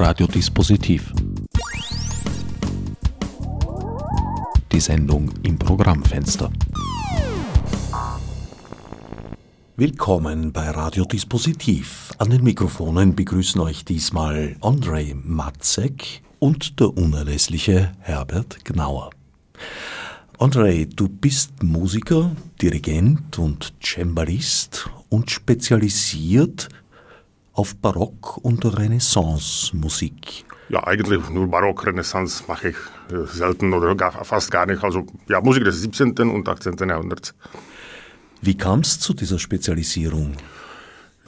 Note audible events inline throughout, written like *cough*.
Radiodispositiv. Die Sendung im Programmfenster. Willkommen bei Radiodispositiv. An den Mikrofonen begrüßen euch diesmal Andrei Matzek und der unerlässliche Herbert Gnauer. Andrei, du bist Musiker, Dirigent und Cembalist und spezialisiert auf Barock- und Renaissance-Musik. Ja, eigentlich nur Barock, Renaissance mache ich äh, selten oder gar, fast gar nicht. Also ja, Musik des 17. und 18. Jahrhunderts. Wie kam es zu dieser Spezialisierung?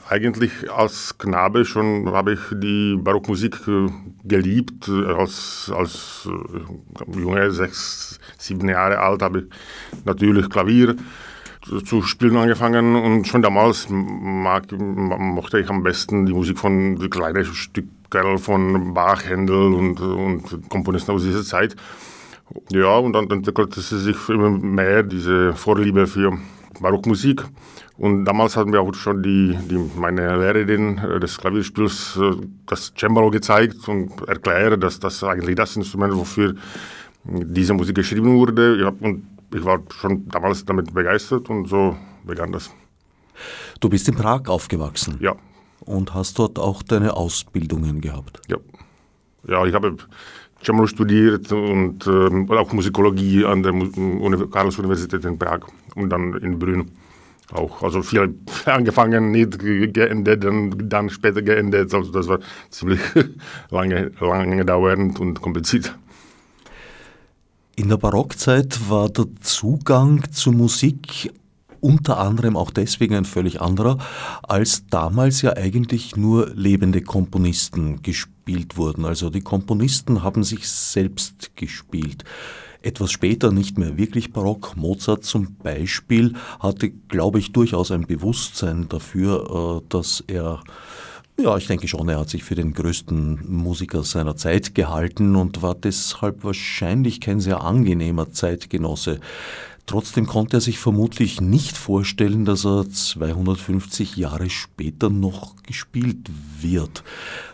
Eigentlich als Knabe schon habe ich die Barockmusik äh, geliebt. Als, als äh, Junge, sechs, sieben Jahre alt, habe ich natürlich Klavier zu spielen angefangen und schon damals mag, mochte ich am besten die Musik von die kleinen Stücke von Bach, Händel und, und Komponisten aus dieser Zeit. Ja, und dann entwickelte sich immer mehr diese Vorliebe für Barockmusik. Und damals hatten wir auch schon die, die, meine Lehrerin des Klavierspiels das Cembalo gezeigt und erklärt, dass das eigentlich das Instrument, wofür diese Musik geschrieben wurde. Ja, und ich war schon damals damit begeistert und so begann das. Du bist in Prag aufgewachsen? Ja. Und hast dort auch deine Ausbildungen gehabt? Ja. Ja, ich habe Cembalo studiert und äh, auch Musikologie an der Karls-Universität in Prag und dann in Brünn auch. Also viel *laughs* angefangen, nicht geendet, dann, dann später geendet. Also das war ziemlich *laughs* lange, lange dauernd und kompliziert. In der Barockzeit war der Zugang zur Musik unter anderem auch deswegen ein völlig anderer, als damals ja eigentlich nur lebende Komponisten gespielt wurden. Also die Komponisten haben sich selbst gespielt. Etwas später nicht mehr wirklich barock. Mozart zum Beispiel hatte, glaube ich, durchaus ein Bewusstsein dafür, äh, dass er ja, ich denke schon, er hat sich für den größten Musiker seiner Zeit gehalten und war deshalb wahrscheinlich kein sehr angenehmer Zeitgenosse. Trotzdem konnte er sich vermutlich nicht vorstellen, dass er 250 Jahre später noch gespielt wird,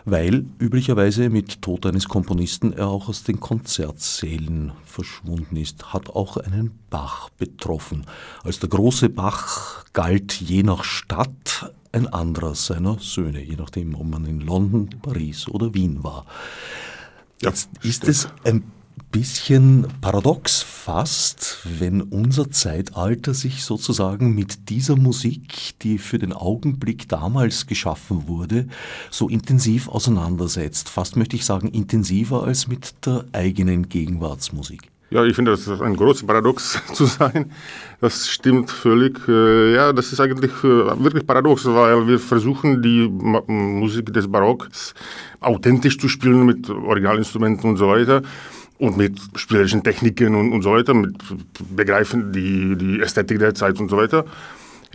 weil üblicherweise mit Tod eines Komponisten er auch aus den Konzertsälen verschwunden ist, hat auch einen Bach betroffen. Als der große Bach galt je nach Stadt ein anderer seiner Söhne, je nachdem, ob man in London, Paris oder Wien war. Jetzt ja, ist es ein bisschen paradox fast, wenn unser Zeitalter sich sozusagen mit dieser Musik, die für den Augenblick damals geschaffen wurde, so intensiv auseinandersetzt. Fast möchte ich sagen, intensiver als mit der eigenen Gegenwartsmusik. Ja, ich finde, das ist ein großes Paradox *laughs* zu sein. Das stimmt völlig. Äh, ja, das ist eigentlich äh, wirklich paradox, weil wir versuchen, die Musik des Barocks authentisch zu spielen mit Originalinstrumenten und so weiter und mit spielerischen Techniken und, und so weiter, mit begreifen die, die Ästhetik der Zeit und so weiter.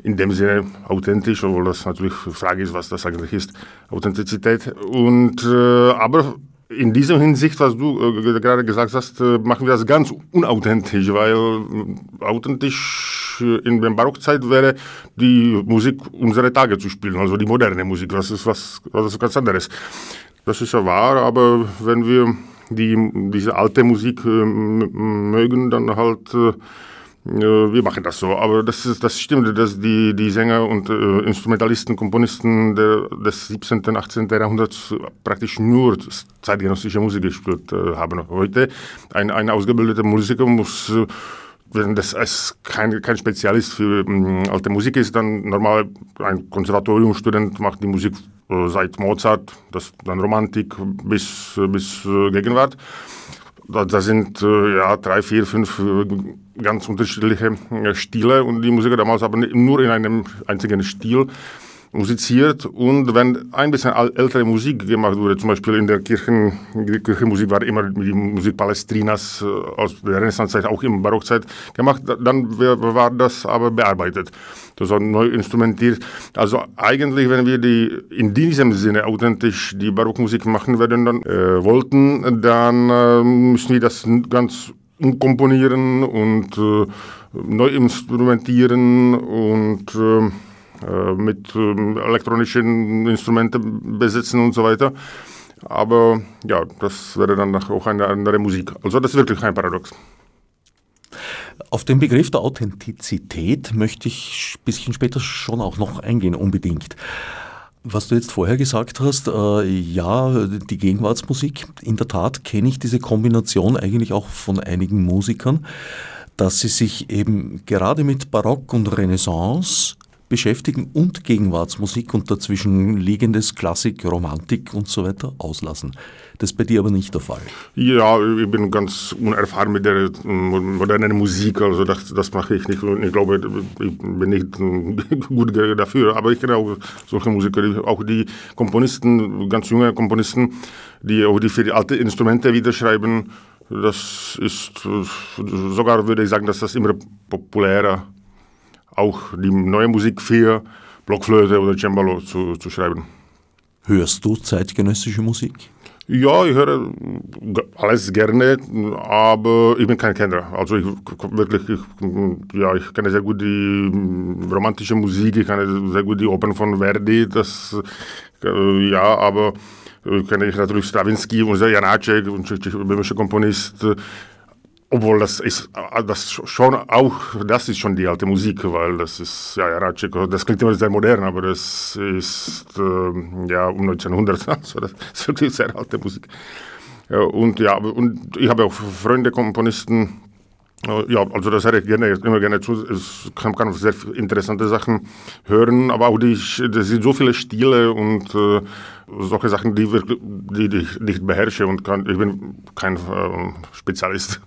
In dem Sinne authentisch, obwohl das natürlich Frage ist, was das eigentlich ist, Authentizität. Und, äh, aber in dieser Hinsicht, was du äh, gerade gesagt hast, äh, machen wir das ganz unauthentisch, weil äh, authentisch äh, in der Barockzeit wäre die Musik unserer Tage zu spielen, also die moderne Musik, das ist was, was ist ganz anderes. Das ist ja wahr, aber wenn wir die, diese alte Musik äh, mögen, dann halt äh, wir machen das so, aber das, ist, das stimmt, dass die, die Sänger und äh, Instrumentalisten, Komponisten der, des 17. und 18. Jahrhunderts praktisch nur zeitgenössische Musik gespielt äh, haben. Heute ein, ein ausgebildeter Musiker muss, äh, wenn das als kein, kein Spezialist für äh, alte Musik ist, dann normal ein Konservatoriumstudent macht die Musik äh, seit Mozart, das dann Romantik bis, bis äh, Gegenwart. Da, da sind äh, ja drei, vier, fünf äh, ganz unterschiedliche äh, Stile und die Musiker damals haben nur in einem einzigen Stil musiziert und wenn ein bisschen ältere Musik gemacht wurde, zum Beispiel in der Kirchen, Kirchenmusik war immer die Musik Palestrinas äh, aus der Renaissancezeit, auch im Barockzeit gemacht, dann war das aber bearbeitet. Das war neu instrumentiert. Also eigentlich, wenn wir die in diesem Sinne authentisch die Barockmusik machen werden, dann äh, wollten, dann äh, müssen wir das ganz umkomponieren und äh, neu instrumentieren und äh, äh, mit ähm, elektronischen Instrumenten besitzen und so weiter. Aber ja, das wäre dann auch eine andere Musik. Also das ist wirklich ein Paradox. Auf den Begriff der Authentizität möchte ich ein bisschen später schon auch noch eingehen, unbedingt. Was du jetzt vorher gesagt hast, äh, ja, die Gegenwartsmusik, in der Tat kenne ich diese Kombination eigentlich auch von einigen Musikern, dass sie sich eben gerade mit Barock und Renaissance beschäftigen und Gegenwartsmusik und dazwischen liegendes Klassik, Romantik und so weiter auslassen. Das ist bei dir aber nicht der Fall. Ja, ich bin ganz unerfahren mit der modernen Musik, also das, das mache ich nicht. Ich glaube, ich bin nicht *laughs* gut dafür, aber ich kenne auch solche Musiker, auch die Komponisten, ganz junge Komponisten, die auch die für die alten Instrumente wieder schreiben. Das ist sogar, würde ich sagen, dass das immer populärer auch die neue Musik für Blockflöte oder Cembalo zu, zu schreiben. Hörst du zeitgenössische Musik? Ja, ich höre alles gerne, aber ich bin kein Kenner. Also ich wirklich, ich, ja, ich kenne sehr gut die romantische Musik, ich kenne sehr gut die Opern von Verdi, das, äh, ja, aber ich kenne natürlich Stravinsky und Janáček, ein tschechischer Komponist, obwohl das ist, äh, das schon auch, das ist schon die alte Musik, weil das ist, ja, Ratschik, das klingt immer sehr modern, aber das ist, äh, ja, um 1900, *laughs* also das ist wirklich sehr alte Musik. Und ja, und ich habe auch Freunde, Komponisten, äh, ja, also das höre ich gerne, immer gerne zu. Es kann, kann sehr interessante Sachen hören, aber auch die, das sind so viele Stile und äh, solche Sachen, die, die, die ich nicht beherrsche und kann, ich bin kein äh, Spezialist.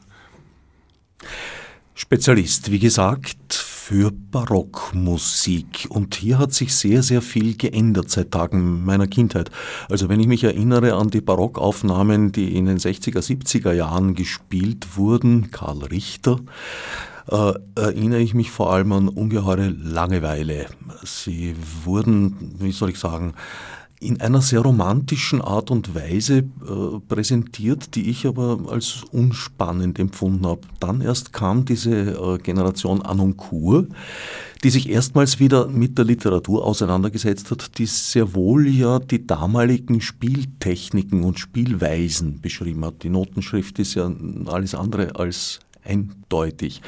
Spezialist, wie gesagt, für Barockmusik. Und hier hat sich sehr, sehr viel geändert seit Tagen meiner Kindheit. Also wenn ich mich erinnere an die Barockaufnahmen, die in den 60er, 70er Jahren gespielt wurden, Karl Richter, äh, erinnere ich mich vor allem an ungeheure Langeweile. Sie wurden, wie soll ich sagen, in einer sehr romantischen Art und Weise äh, präsentiert, die ich aber als unspannend empfunden habe. Dann erst kam diese äh, Generation Anoncourt, die sich erstmals wieder mit der Literatur auseinandergesetzt hat, die sehr wohl ja die damaligen Spieltechniken und Spielweisen beschrieben hat. Die Notenschrift ist ja alles andere als eindeutig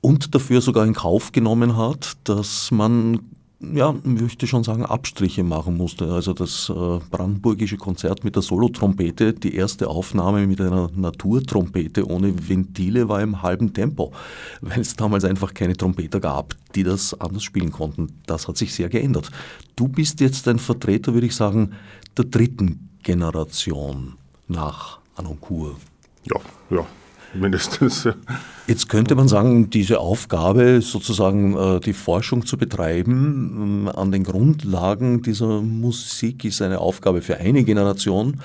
und dafür sogar in Kauf genommen hat, dass man ja, möchte schon sagen, Abstriche machen musste. Also das äh, brandenburgische Konzert mit der Solotrompete, die erste Aufnahme mit einer Naturtrompete ohne Ventile war im halben Tempo, weil es damals einfach keine Trompeter gab, die das anders spielen konnten. Das hat sich sehr geändert. Du bist jetzt ein Vertreter, würde ich sagen, der dritten Generation nach Anoncourt. Ja, ja, mindestens. *laughs* Jetzt könnte man sagen, diese Aufgabe, sozusagen äh, die Forschung zu betreiben ähm, an den Grundlagen dieser Musik, ist eine Aufgabe für eine Generation,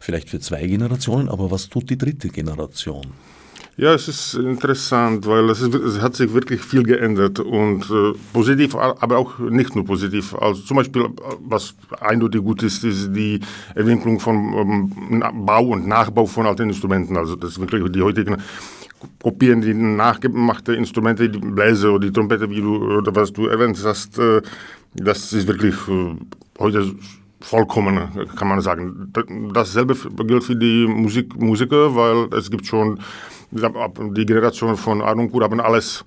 vielleicht für zwei Generationen, aber was tut die dritte Generation? Ja, es ist interessant, weil es, ist, es hat sich wirklich viel geändert und äh, positiv, aber auch nicht nur positiv. Also zum Beispiel, was eindeutig gut ist, ist die Entwicklung von ähm, Bau und Nachbau von alten Instrumenten. Also das ist wirklich die heutigen kopieren die nachgemachte Instrumente, die Bläser oder die Trompete, wie du oder was du erwähnt hast. Äh, das ist wirklich äh, heute vollkommen, kann man sagen. Dasselbe gilt für die Musik, Musiker, weil es gibt schon die Generation von Arnoncourt haben alles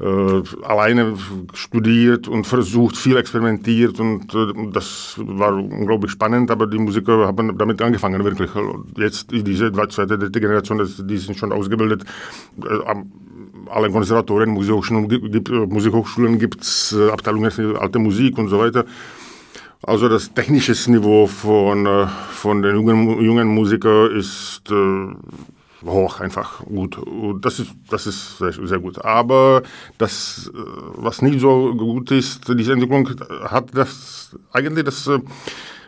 äh, alleine studiert und versucht, viel experimentiert und äh, das war unglaublich spannend, aber die Musiker haben damit angefangen, wirklich. Jetzt diese zweite, dritte Generation, die sind schon ausgebildet. Äh, alle Konservatorien, Musikhochschulen gibt Musikhochschulen gibt's Abteilungen für alte Musik und so weiter. Also das technische Niveau von, von den jungen, jungen Musikern ist hoch einfach gut. Das ist, das ist sehr, sehr, gut. Aber das, äh, was nicht so gut ist, diese Entwicklung hat das eigentlich das äh,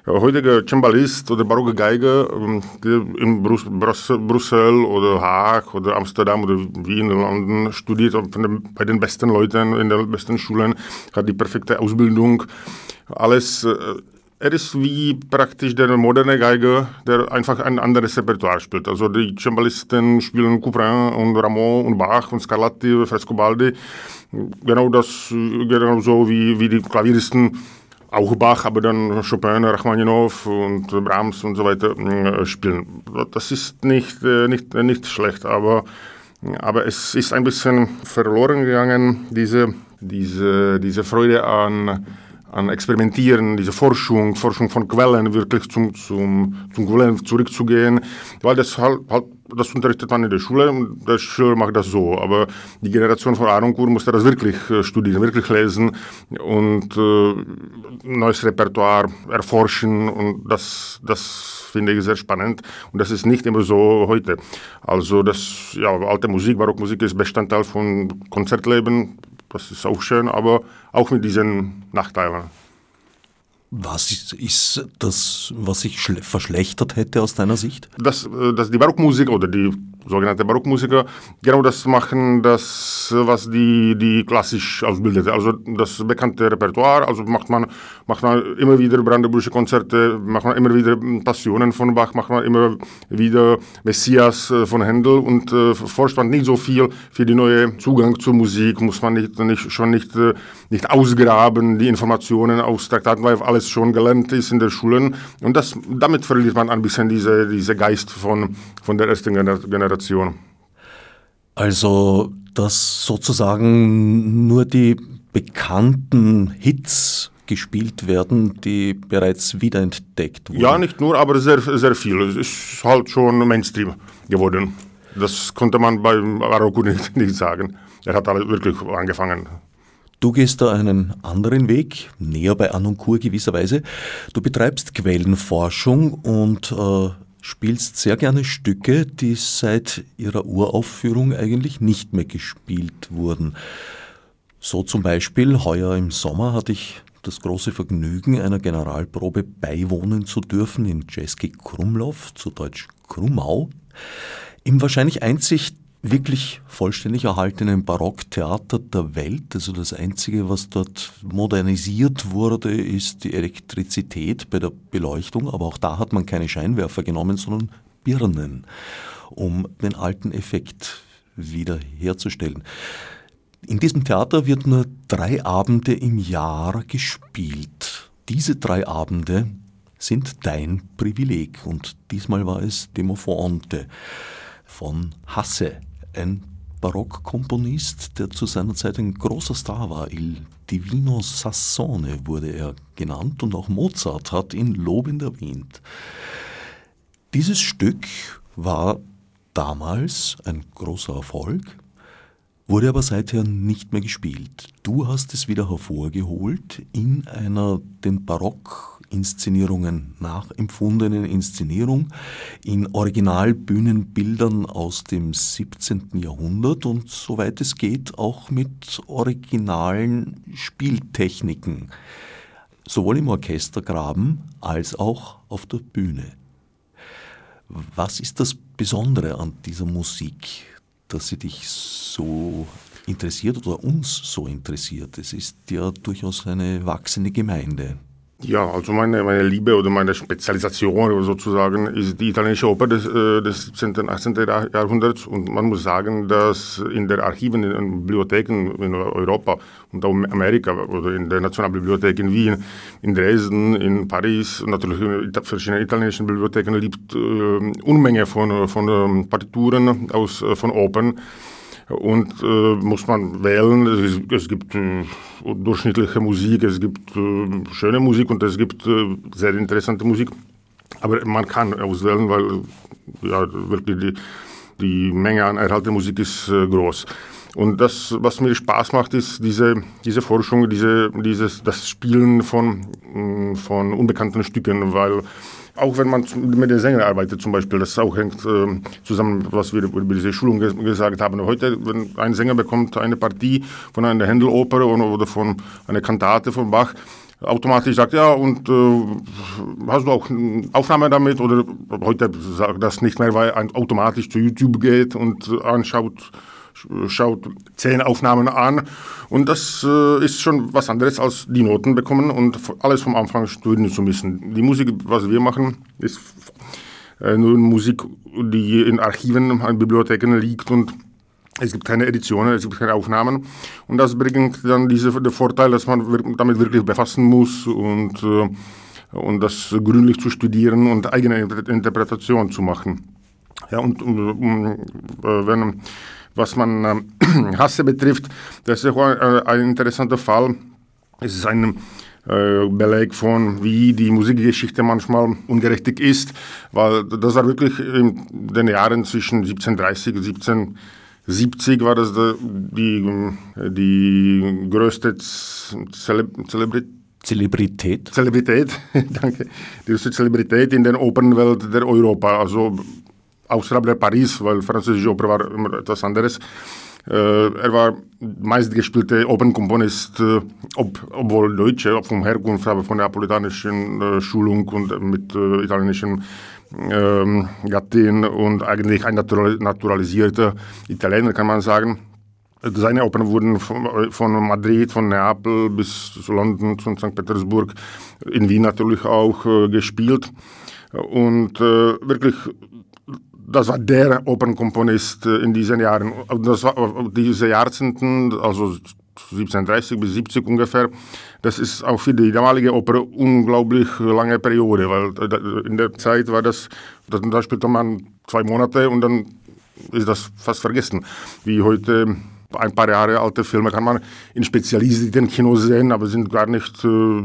heutige Cembalist oder barocke Geiger ähm, in Brus Brüssel oder Haag oder Amsterdam oder Wien oder London studiert bei den besten Leuten in den besten Schulen, hat die perfekte Ausbildung. Alles äh, er ist wie praktisch der moderne Geiger, der einfach ein anderes Repertoire spielt. Also die Cembalisten spielen Couperin und Rameau und Bach und Scarlatti, Frescobaldi. Genau das, genau so wie, wie die Klavieristen auch Bach, aber dann Chopin, Rachmaninow und Brahms und so weiter äh, spielen. Das ist nicht, äh, nicht, nicht schlecht, aber, aber es ist ein bisschen verloren gegangen, diese, diese, diese Freude an, an Experimentieren, diese Forschung, Forschung von Quellen, wirklich zum, zum, zum Quellen zurückzugehen, weil das halt, halt das unterrichtet man in der Schule und der Schüler macht das so. Aber die Generation von Aronkur musste das wirklich äh, studieren, wirklich lesen und äh, neues Repertoire erforschen und das, das finde ich sehr spannend und das ist nicht immer so heute. Also das, ja, alte Musik, Barockmusik ist Bestandteil von Konzertleben, das ist auch schön, aber auch mit diesen Nachteilen. Was ist, ist das, was sich verschlechtert hätte aus deiner Sicht? Dass, äh, dass die Barockmusik oder die sogenannte Barockmusiker genau das machen, das, was die, die klassisch ausbildet. Also das bekannte Repertoire, also macht man, macht man immer wieder Brandenburgische Konzerte, macht man immer wieder Passionen von Bach, macht man immer wieder Messias äh, von Händel und äh, forscht man nicht so viel für die neue Zugang zur Musik, muss man nicht, nicht, schon nicht, äh, nicht ausgraben, die Informationen aus Traktaten, weil alles schon gelernt ist in den Schulen und das, damit verliert man ein bisschen diese, diese Geist von, von der ersten Generation. Also, dass sozusagen nur die bekannten Hits gespielt werden, die bereits wiederentdeckt wurden. Ja, nicht nur, aber sehr, sehr viel. Es ist halt schon Mainstream geworden. Das konnte man bei Aroku *laughs* nicht, nicht sagen. Er hat alle wirklich angefangen. Du gehst da einen anderen Weg, näher bei Anonkur gewisserweise. Du betreibst Quellenforschung und äh, spielst sehr gerne Stücke, die seit ihrer Uraufführung eigentlich nicht mehr gespielt wurden. So zum Beispiel heuer im Sommer hatte ich das große Vergnügen, einer Generalprobe beiwohnen zu dürfen in Jeski Krumlov, zu Deutsch Krumau, im wahrscheinlich einzig wirklich vollständig erhaltenen Barocktheater der Welt. Also das Einzige, was dort modernisiert wurde, ist die Elektrizität bei der Beleuchtung. Aber auch da hat man keine Scheinwerfer genommen, sondern Birnen, um den alten Effekt wieder herzustellen. In diesem Theater wird nur drei Abende im Jahr gespielt. Diese drei Abende sind dein Privileg und diesmal war es Demofonte von Hasse ein Barockkomponist, der zu seiner Zeit ein großer Star war. Il Divino Sassone wurde er genannt und auch Mozart hat ihn lobend erwähnt. Dieses Stück war damals ein großer Erfolg, wurde aber seither nicht mehr gespielt. Du hast es wieder hervorgeholt in einer den Barockinszenierungen nachempfundenen Inszenierung in Originalbühnenbildern aus dem 17. Jahrhundert und soweit es geht auch mit originalen Spieltechniken, sowohl im Orchestergraben als auch auf der Bühne. Was ist das Besondere an dieser Musik? dass sie dich so interessiert oder uns so interessiert. Es ist ja durchaus eine wachsende Gemeinde. Ja, also meine, meine Liebe oder meine Spezialisation sozusagen ist die italienische Oper des, äh, des 17. und 18. Jahrhunderts und man muss sagen, dass in den Archiven, in den Bibliotheken in Europa und auch in Amerika oder in der Nationalbibliothek in Wien, in Dresden, in Paris natürlich in verschiedenen italienischen Bibliotheken liegt äh, Unmenge von, von äh, Partituren aus, äh, von Opern und äh, muss man wählen. Es, es gibt äh, durchschnittliche Musik, es gibt äh, schöne Musik und es gibt äh, sehr interessante Musik. Aber man kann auswählen, weil ja, wirklich die, die Menge an erhaltener Musik ist äh, groß. Und das, was mir Spaß macht, ist diese, diese Forschung, diese, dieses, das Spielen von, von unbekannten Stücken, weil auch wenn man mit den Sängern arbeitet zum Beispiel, das auch hängt äh, zusammen, was wir über diese Schulung ges gesagt haben. Heute, wenn ein Sänger bekommt eine Partie von einer Händeloper oder von einer Kantate von Bach, automatisch sagt, ja, und äh, hast du auch eine Aufnahme damit? Oder heute sagt das nicht mehr, weil ein automatisch zu YouTube geht und anschaut, schaut zehn Aufnahmen an und das äh, ist schon was anderes als die Noten bekommen und alles vom Anfang studieren zu müssen. Die Musik, was wir machen, ist äh, nur Musik, die in Archiven, in Bibliotheken liegt und Es gibt keine Editionen, es gibt keine Aufnahmen. Und das bringt dann diese, den Vorteil, dass man damit wirklich befassen muss und, äh, und das gründlich zu studieren und eigene Interpretation zu machen. Ja, und, und äh, wenn, was man äh, *clears throat* Hasse betrifft, das ist auch ein, ein interessanter Fall. Es ist ein äh, Beleg von, wie die Musikgeschichte manchmal ungerechtig ist, weil das war wirklich in den Jahren zwischen 1730 und 1770 war das die, die größte Zelebrität Zelebrität. Zelebrität, *laughs* danke. Die größte Zelebrität in der Opernwelt der Europa. Also außerhalb der Paris, weil französische Oper war immer etwas anderes. Äh, er war meistgespielte Opernkomponist, äh, ob, obwohl Deutsche, vom Herkunft, aber von der napolitanischen äh, Schulung und mit italienischen ähm, Gattin und eigentlich ein naturalisierter Italiener, kann man sagen. Seine Opern wurden von, von Madrid, von Neapel bis zu London, zu St. Petersburg, in Wien natürlich auch äh, gespielt. Und äh, wirklich das war der Opernkomponist äh, in diesen Jahren. Das war äh, diese Jahrzehnten, also 1730 bis 70 ungefähr, das ist auch für die damalige Oper unglaublich lange Periode, weil äh, in der Zeit war das, da spielte man zwei Monate und dann ist das fast vergessen, wie heute ein paar Jahre alte Filme kann man in spezialisierten Kinos sehen, aber sind gar nicht äh,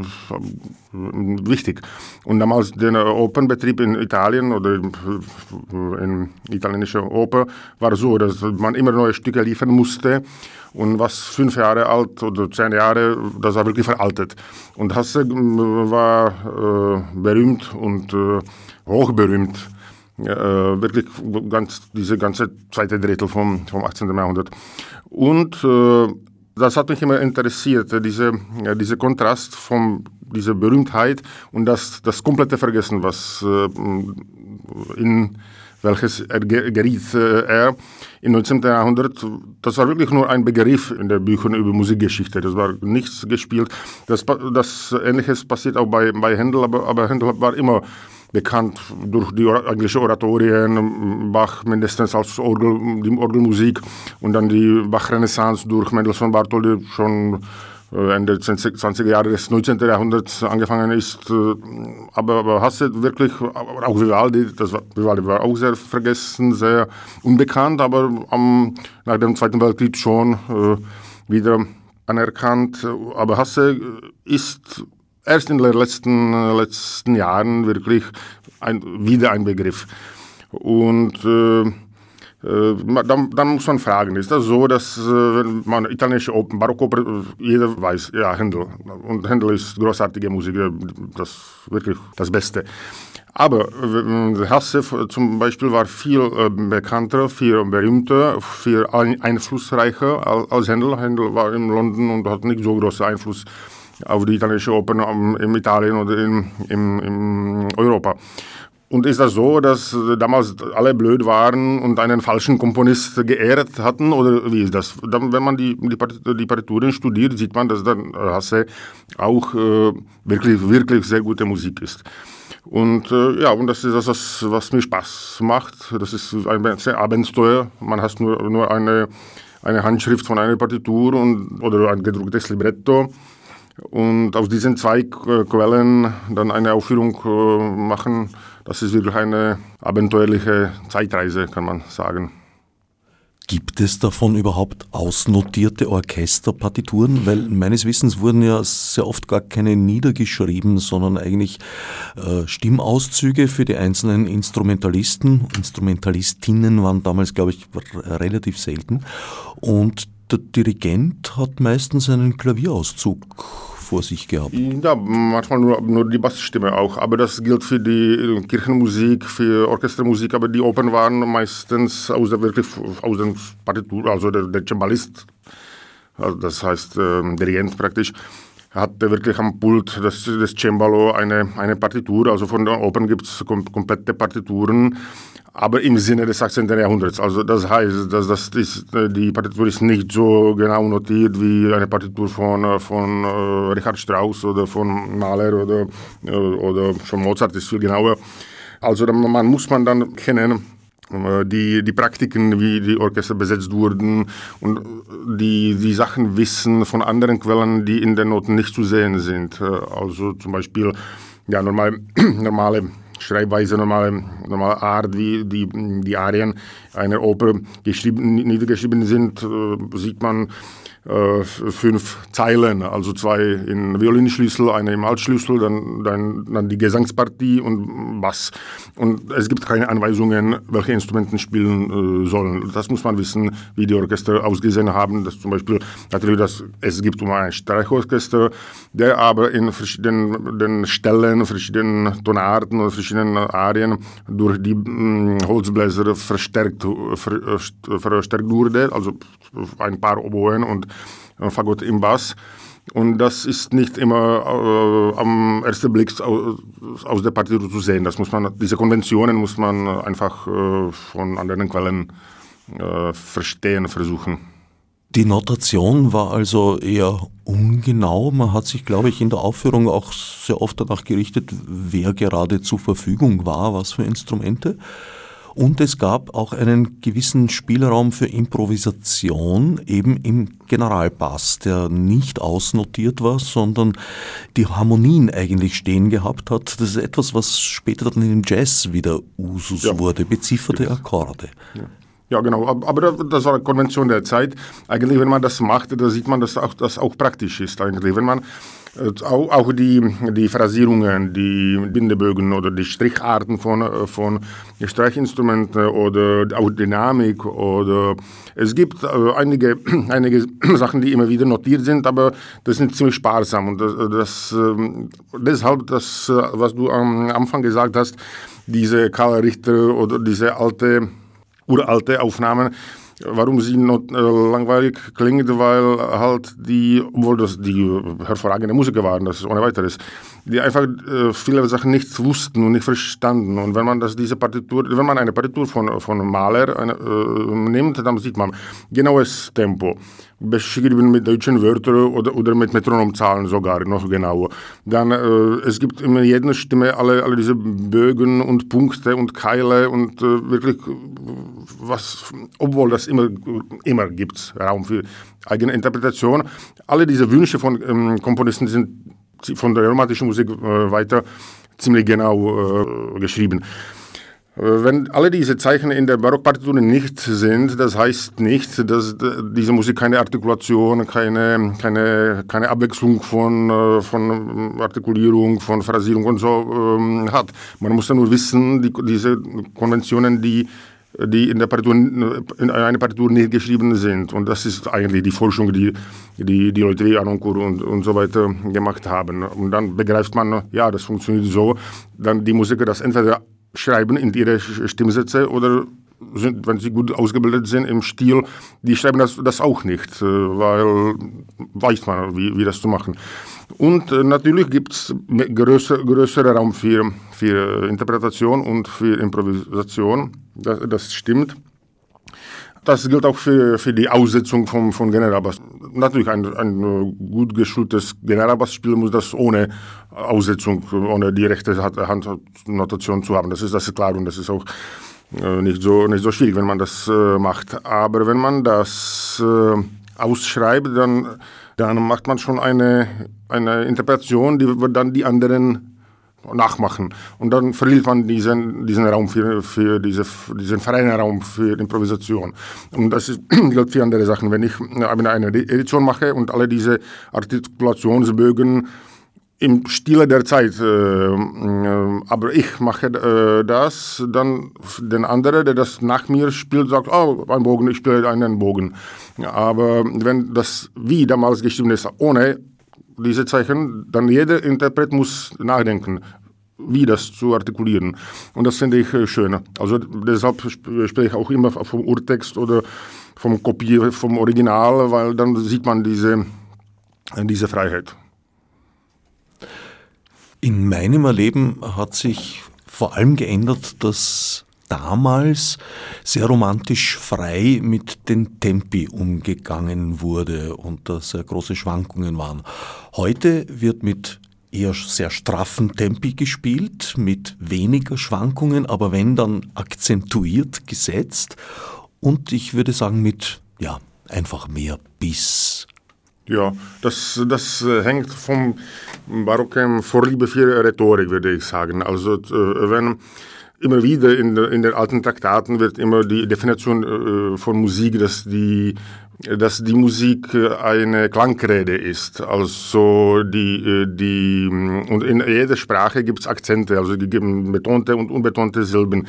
wichtig. Und damals der Opernbetrieb in Italien oder in italienischer Oper war so, dass man immer neue Stücke liefern musste und was fünf Jahre alt oder zehn Jahre, das war wirklich veraltet. Und Hasse äh, war äh, berühmt und äh, hochberühmt äh, wirklich ganz, diese ganze zweite Drittel vom, vom 18. Jahrhundert. Und äh, das hat mich immer interessiert, diese, ja, dieser Kontrast von dieser Berühmtheit und das, das komplette Vergessen, was äh, in welches er geriet äh, er im 19. Jahrhundert. Das war wirklich nur ein Begriff in den Büchern über Musikgeschichte. Das war nichts gespielt. Das, das Ähnliches passiert auch bei, bei Händel, aber, aber Händel war immer bekannt durch die englische Oratorien, Bach mindestens als Orgel, die Orgelmusik und dann die Bach-Renaissance durch Mendelssohn Bartholdy schon äh, Ende 20er Jahre des 19. Jahrhunderts angefangen ist. Äh, aber, aber Hasse wirklich, auch Vivaldi, das war, Vivaldi war auch sehr vergessen, sehr unbekannt, aber am, nach dem Zweiten Weltkrieg schon äh, wieder anerkannt. Aber Hasse ist erst in den letzten, letzten Jahren wirklich ein, wieder ein Begriff. Und äh, äh dann, dann, muss man fragen, ist das so, dass äh, wenn man italienische Open, Barockoper, äh, jeder weiß, ja, Händel. Und Händel ist großartige Musik, das wirklich das Beste. Aber Hasse zum Beispiel war viel bekannter, viel berühmter, viel einflussreicher als Händel. Händel war in London und hat nicht so großen Einfluss auf die italienische Oper in Italien oder in, in, in Europa. Und ist das so, dass damals alle blöd waren und einen falschen Komponist geehrt hatten? Oder wie ist das? Wenn man die, die, Partituren studiert, sieht man, dass dann Hasse auch äh, wirklich, wirklich sehr gute Musik ist. Und äh, ja, und das ist das, was, mir Spaß macht. Das ist ein Abenteuer. Man hat nur, nur eine, eine Handschrift von einer Partitur und, oder ein gedrucktes Libretto und aus diesen zwei Quellen dann eine Aufführung äh, machen, das ist wirklich eine abenteuerliche Zeitreise, kann man sagen. Gibt es davon überhaupt ausnotierte Orchesterpartituren? Weil meines Wissens wurden ja sehr oft gar keine niedergeschrieben, sondern eigentlich äh, Stimmauszüge für die einzelnen Instrumentalisten. Instrumentalistinnen waren damals, glaube ich, relativ selten. Und der Dirigent hat meistens einen Klavierauszug vor sich gehabt. Ja, manchmal nur, nur die Bassstimme auch. Aber das gilt für die Kirchenmusik, für Orchestermusik. Aber die Opern waren meistens aus der, wirklich aus der Partitur, also der, der Cembalist, also das heißt äh, Dirigent praktisch, hatte wirklich am Pult des, des Cembalo eine, eine Partitur. Also von den Opern gibt es kom komplette Partituren aber im Sinne des 18. Jahrhunderts. Also das heißt, dass das ist, äh, die Partitur ist nicht so genau notiert wie eine Partitur von, äh, von äh, Richard Strauss oder von Mahler oder, oder von Mozart ist viel genauer. Also man muss man dann kennen, äh, die, die Praktiken, wie die Orchester besetzt wurden und die, die Sachen wissen von anderen Quellen, die in den Noten nicht zu sehen sind. Äh, also zum Beispiel ja, normal, *clears throat* normale Schreibweise, normale, normale Art, wie die, die Arien einer Oper geschrieben, niedergeschrieben sind, äh, sieht man äh, fünf Zeilen, also zwei in Violinschlüssel, eine im Altschlüssel, dann, dann, dann die Gesangspartie und Bass. Und es gibt keine Anweisungen, welche Instrumenten spielen äh, sollen. Das muss man wissen, wie die Orchester ausgesehen haben. Das zum Beispiel natürlich, dass es gibt um ein Streichorchester, der aber in verschiedenen Stellen, verschiedenen Tonarten und verschiedenen Arien durch die mh, mm, Holzbläser verstärkt, ver, äh, verstärkt wurde, also ein paar Oboen und Fagott im Bass. Und das ist nicht immer äh, am ersten Blick aus, aus, der Partitur zu sehen. Das muss man, diese Konventionen muss man einfach äh, von anderen Quellen äh, verstehen, versuchen. Die Notation war also eher ungenau. Man hat sich, glaube ich, in der Aufführung auch sehr oft danach gerichtet, wer gerade zur Verfügung war, was für Instrumente. Und es gab auch einen gewissen Spielraum für Improvisation eben im Generalbass, der nicht ausnotiert war, sondern die Harmonien eigentlich stehen gehabt hat. Das ist etwas, was später dann im Jazz wieder Usus ja. wurde, bezifferte Akkorde. Ja. Ja, genau. Aber das war eine Konvention der Zeit. Eigentlich, wenn man das macht, da sieht man, dass auch, das auch praktisch ist. Eigentlich, wenn man äh, auch die, die Phrasierungen, die Bindebögen oder die Stricharten von, äh, von Streichinstrumenten oder auch Dynamik oder es gibt äh, einige, *clears throat* einige *clears throat* Sachen, die immer wieder notiert sind, aber das sind ziemlich sparsam und das, das ähm, deshalb das, was du am Anfang gesagt hast, diese Karl Richter oder diese alte, uralte Aufnahmen, warum sie not, äh, langweilig klingt, weil halt die, obwohl das die hervorragende Musiker waren, das ist ohne weiteres, die einfach äh, viele Sachen nicht wussten und nicht verstanden. Und wenn man das, diese Partitur, wenn man eine Partitur von, von Maler eine, äh, nimmt, dann sieht man genaues Tempo beschrieben mit deutschen Wörtern oder, oder mit Metronomzahlen sogar noch genauer. Dann äh, es gibt in jeder Stimme alle, alle diese Bögen und Punkte und Keile und äh, wirklich was, obwohl das immer, immer gibt Raum für eigene Interpretation. Alle diese Wünsche von ähm, Komponisten sind von der romantischen Musik äh, weiter ziemlich genau äh, geschrieben. Wenn alle diese Zeichen in der Barockpartitur nicht sind, das heißt nicht, dass diese Musik keine Artikulation, keine, keine, keine Abwechslung von, äh, von Artikulierung, von Phrasierung und so ähm, hat. Man muss ja nur wissen, die, diese Konventionen, die, die in der Partitur, in einer Partitur nicht geschrieben sind. Und das ist eigentlich die Forschung, die die, die Leute wie Anoncourt und, und so weiter gemacht haben. Und dann begreift man, ja, das funktioniert so. Dann die Musiker das entweder schreiben in ihre Stimmsätze oder sind, wenn sie gut ausgebildet sind im Stil, die schreiben das, das auch nicht, äh, weil weiß man, wie, wie das zu machen. Und äh, natürlich gibt es größer, größeren Raum für, für Interpretation und für Improvisation, das, das stimmt. Das gilt auch für, für die Aussetzung vom, von Generalbass. Natürlich, ein, ein gut geschultes Generalbassspiel muss das ohne Aussetzung, ohne die rechte Handnotation zu haben. Das ist, das ist klar und das ist auch äh, nicht so, nicht so schwierig, wenn man das äh, macht. Aber wenn man das äh, ausschreibt, dann, dann macht man schon eine, eine Interpretation, die dann die anderen nachmachen. Und dann verliert man diesen, diesen Raum für, für diese, diesen freien Raum für Improvisation. Und das *clears throat* gilt für andere Sachen. Wenn ich eine Edition mache und alle diese Artikulationsbögen im Stile der Zeit, äh, äh, aber ich mache äh, das, dann der andere, der das nach mir spielt, sagt, oh, ein Bogen, ich spiele einen Bogen. Aber wenn das wie damals geschrieben ist, ohne diese Zeichen, dann jeder Interpret muss nachdenken, wie das zu artikulieren. Und das finde ich äh, schön. Also deshalb spreche ich auch immer vom Urtext oder vom Kopie, vom Original, weil dann sieht man diese, diese Freiheit. In meinem Erleben hat sich vor allem geändert, dass damals sehr romantisch frei mit den Tempi umgegangen wurde und da sehr große Schwankungen waren. Heute wird mit eher sehr straffen Tempi gespielt, mit weniger Schwankungen, aber wenn dann akzentuiert gesetzt und ich würde sagen mit, ja, einfach mehr Biss. Ja, das, das äh, hängt vom barocken Vorliebe für Rhetorik, würde ich sagen. Also äh, wenn immer wieder in, in den alten Traktaten wird immer die Definition äh, von Musik, dass die dass die Musik eine Klangrede ist. Also die, die und in jeder Sprache gibt es Akzente, also die geben betonte und unbetonte Silben.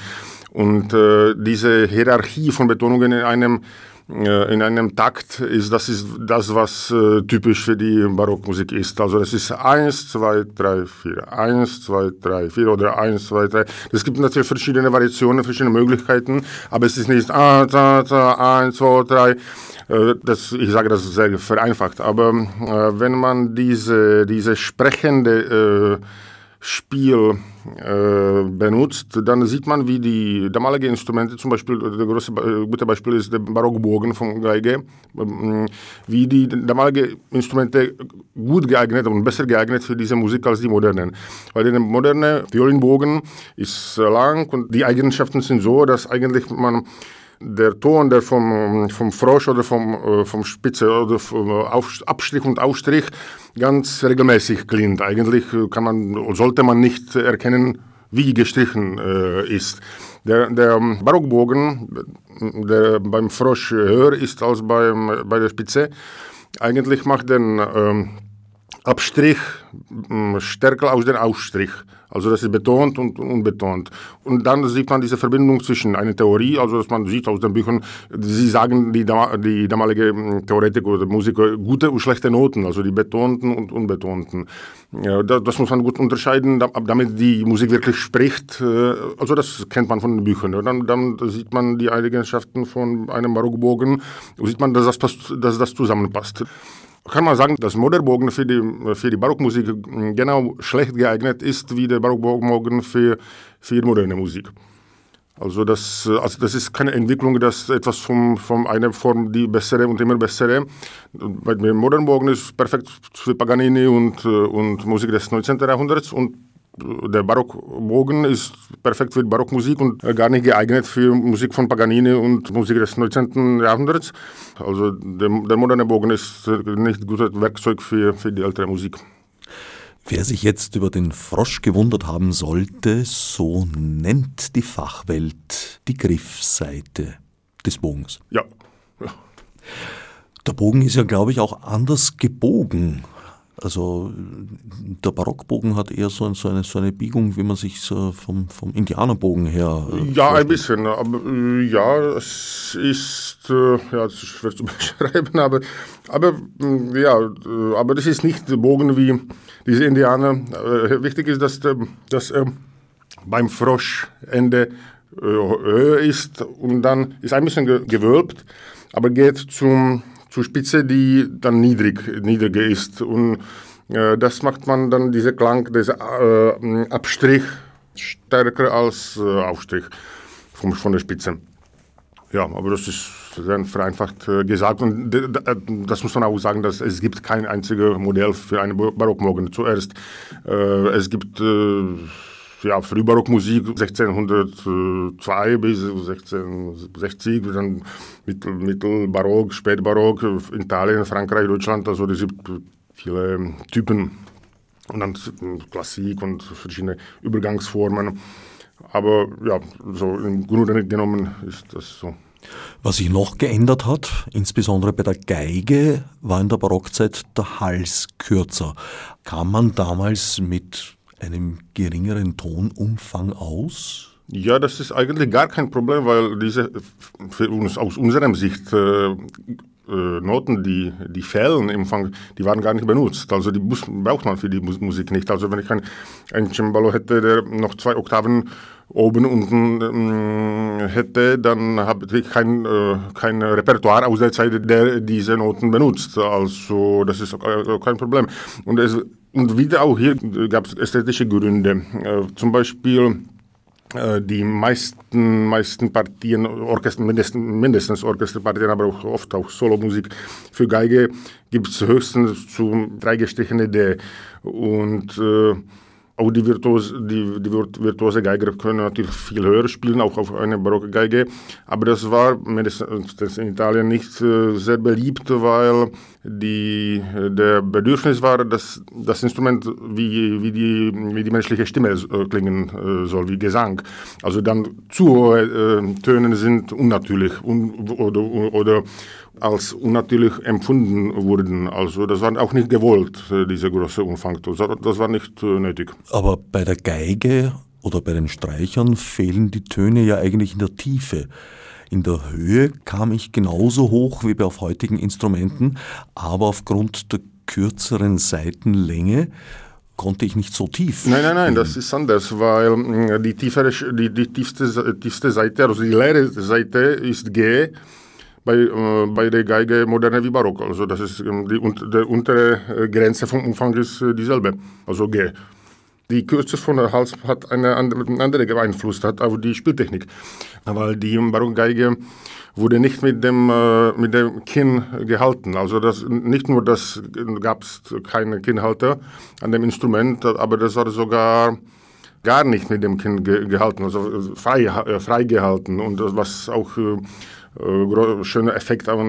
Und äh, diese Hierarchie von Betonungen in einem äh, in einem Takt ist das ist das, was äh, typisch für die Barockmusik ist. Also das ist eins, zwei, drei, vier, eins, zwei, drei, vier oder eins, zwei, drei. Es gibt natürlich verschiedene Variationen, verschiedene Möglichkeiten, aber es ist nicht eins, zwei, drei. Äh, das, ich sage das sehr vereinfacht, aber äh, wenn man diese, diese sprechende äh, Spiel äh, benutzt, dann sieht man, wie die damaligen Instrumente, zum Beispiel, das große äh, gute Beispiel ist der Barockbogen von Geige, äh, wie die damaligen Instrumente gut geeignet und besser geeignet für diese Musik als die modernen. Weil der moderne Violinbogen ist lang und die Eigenschaften sind so, dass eigentlich man der Ton, der vom, vom Frosch oder vom, äh, vom Spitze oder vom Auf, Abstrich und Ausstrich ganz regelmäßig klingt. Eigentlich kann man, sollte man nicht erkennen, wie gestrichen äh, ist. Der, der Barockbogen, der beim Frosch höher ist als beim, bei der Spitze, eigentlich macht den ähm, Abstrich stärker aus dem Ausstrich. Also das ist betont und unbetont. Und dann sieht man diese Verbindung zwischen einer Theorie, also dass man sieht aus den Büchern, sie sagen die, die damalige hm, Theoretiker oder Musiker gute und schlechte Noten, also die betonten und unbetonten. Ja, das, das, muss man gut unterscheiden, damit die Musik wirklich spricht. Äh, also das kennt man von den Büchern. Dann, dann sieht man die Eigenschaften von einem Barockbogen, sieht man, dass das, dass das zusammenpasst kann man sagen, dass Moderbogen für die, für die Barockmusik genau schlecht geeignet ist wie der Barockbogen für, für moderne Musik. Also das, also das ist keine Entwicklung, dass etwas von, von einer Form die bessere und immer bessere. Bei Modernbogen ist perfekt für Paganini und, und Musik des 19. Jahrhunderts und der Barockbogen ist perfekt für Barockmusik und gar nicht geeignet für Musik von Paganini und Musik des 19. Jahrhunderts. Also der, der moderne Bogen ist nicht gutes Werkzeug für, für die ältere Musik. Wer sich jetzt über den Frosch gewundert haben sollte, so nennt die Fachwelt die Griffseite des Bogens. Ja. ja. Der Bogen ist ja, glaube ich, auch anders gebogen also der Barockbogen hat eher so, so, eine, so eine Biegung, wie man sich so vom, vom Indianerbogen her. Äh, ja, ein bisschen. Aber, äh, ja, es ist, äh, ja, das ist schwer zu *laughs* beschreiben, aber, aber, äh, ja, äh, aber das ist nicht der Bogen wie diese Indianer. Äh, wichtig ist, dass, dass beim Froschende höher ist und dann ist ein bisschen gewölbt, aber geht zum zur Spitze, die dann niedrig, niedriger ist. Und äh, das macht man dann, diese Klang, dieser äh, Abstrich stärker als äh, Aufstrich vom, von der Spitze. Ja, aber das ist sehr vereinfacht äh, gesagt. Und das muss man auch sagen, dass es gibt kein einziges Modell für einen Barockmorgen. Zuerst, äh, es gibt ja, Frühbarockmusik 1602 bis 1660, dann Mittel, Mittelbarock, Spätbarock, Italien, Frankreich, Deutschland, also es gibt viele Typen und dann Klassik und verschiedene Übergangsformen. Aber ja, so im Grunde genommen ist das so. Was sich noch geändert hat, insbesondere bei der Geige, war in der Barockzeit der Hals kürzer. Kam man damals mit einem geringeren Tonumfang aus? Ja, das ist eigentlich gar kein Problem, weil diese für uns aus unserer Sicht äh, äh, Noten, die, die fehlen im Fang, die waren gar nicht benutzt. Also die muss, braucht man für die Musik nicht. Also wenn ich ein, ein Cembalo hätte, der noch zwei Oktaven oben unten ähm, hätte, dann habe ich kein, äh, kein Repertoire aus der Zeit, der diese Noten benutzt. Also das ist äh, kein Problem. Und, es, und wieder auch hier gab es ästhetische Gründe. Äh, zum Beispiel äh, die meisten, meisten Partien, Orchester, mindestens, mindestens Orchesterpartien, aber auch oft auch Solomusik für Geige gibt es höchstens zu drei gestrichene D. Und äh, auch die, Virtuos, die, die virtuose Geiger können natürlich viel höher spielen, auch auf eine barocke Geige. Aber das war mindestens in Italien nicht äh, sehr beliebt, weil die, der Bedürfnis war, dass das Instrument wie, wie, die, wie die menschliche Stimme äh, klingen äh, soll, wie Gesang. Also dann zu hohe Töne sind unnatürlich un, oder, oder als unnatürlich empfunden wurden. Also das war auch nicht gewollt, äh, dieser große Umfang. Das war nicht äh, nötig. Aber bei der Geige oder bei den Streichern fehlen die Töne ja eigentlich in der Tiefe. In der Höhe kam ich genauso hoch wie bei heutigen Instrumenten, aber aufgrund der kürzeren Seitenlänge konnte ich nicht so tief. Nein, nein, nein, das ist anders, weil mm, die, tiefere, die, die tiefste, tiefste Seite, also die leere Seite ist G bei, äh, bei der Geige moderne wie Barock. Also das ist ähm, die, die untere äh, Grenze vom Umfang ist äh, dieselbe, also G. Die Kürze von der Hals hat eine andere Einfluss hat auf die Spieltechnik, weil die Barockgeige wurde nicht mit dem, äh, mit dem Kinn gehalten. Also das, nicht nur das gab es keine Kinnhalter an dem Instrument, aber das war sogar gar nicht mit dem Kinn ge gehalten, also frei, äh, frei gehalten und was auch äh, äh, schöner Effekt auf,